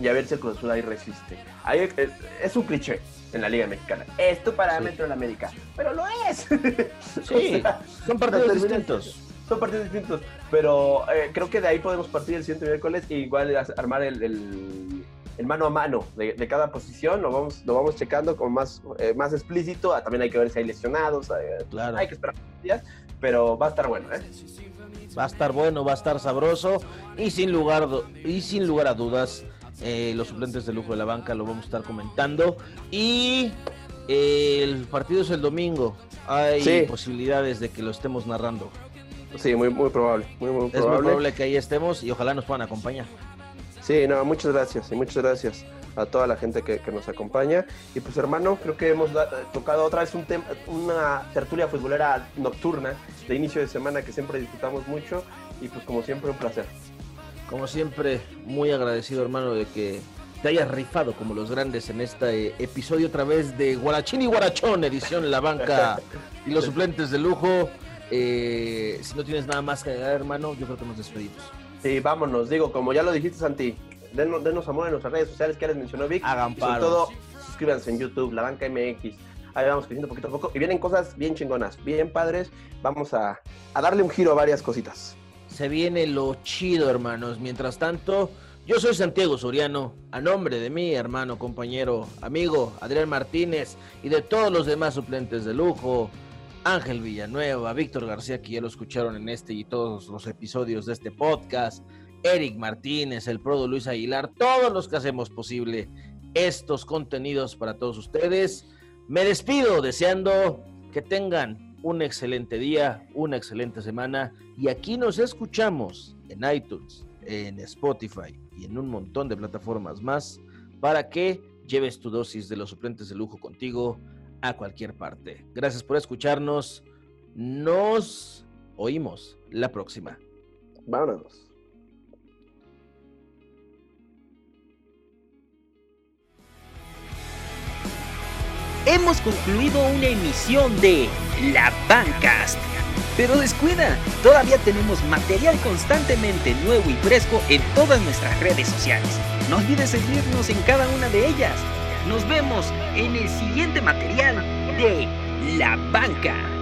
y a ver si el Cruz Azul ahí resiste. Ahí es, es un cliché en la Liga Mexicana. Es tu parámetro en América, pero lo es. Sí, O sea, son partidos distintos. Son partidos distintos, pero eh, creo que de ahí podemos partir el siguiente miércoles e igual armar el, el- el mano a mano de, de cada posición, lo vamos, lo vamos checando con más, eh, más explícito. Ah, También hay que ver si hay lesionados, eh, Claro. hay que esperar días, pero va a estar bueno. ¿eh? Va a estar bueno, va a estar sabroso y sin lugar, y sin lugar a dudas, eh, los suplentes de lujo de la banca lo vamos a estar comentando. Y eh, el partido es el domingo. Hay Sí. posibilidades de que lo estemos narrando. Sí, muy, muy probable, muy, muy Es muy probable. probable que ahí estemos y ojalá nos puedan acompañar. Sí, no, muchas gracias y muchas gracias a toda la gente que, que nos acompaña. Y pues hermano, creo que hemos da- tocado otra vez un tema, una tertulia futbolera nocturna de inicio de semana que siempre disfrutamos mucho y pues como siempre un placer. Como siempre, muy agradecido, hermano, de que te hayas rifado como los grandes en este episodio otra vez de Guarachín y Guarachón, edición La Banca y los suplentes de lujo. Eh, si no tienes nada más que agregar, hermano, yo creo que nos despedimos. Sí, vámonos, digo, como ya lo dijiste Santi, denos, denos amor en nuestras redes sociales que ya les mencionó Vic. Hagan Y sobre todo, suscríbanse en YouTube, La Banca MX. Ahí vamos creciendo poquito a poco. Y vienen cosas bien chingonas, bien padres. Vamos a, a darle un giro a varias cositas. Se viene lo chido, hermanos. Mientras tanto, yo soy Santiago Soriano, a nombre de mi hermano, compañero, amigo Adrián Martínez y de todos los demás suplentes de lujo, Ángel Villanueva, Víctor García, que ya lo escucharon en este y todos los episodios de este podcast, Eric Martínez, el Prodo Luis Aguilar, todos los que hacemos posible estos contenidos para todos ustedes. Me despido deseando que tengan un excelente día, una excelente semana y aquí nos escuchamos en iTunes, en Spotify y en un montón de plataformas más para que lleves tu dosis de los suplentes de lujo contigo a cualquier parte. Gracias por escucharnos. Nos oímos la próxima. Vámonos. Hemos concluido una emisión de La Bancast. Pero descuida, todavía tenemos material constantemente nuevo y fresco en todas nuestras redes sociales. No olvides seguirnos en cada una de ellas. Nos vemos en el siguiente material de La Banca.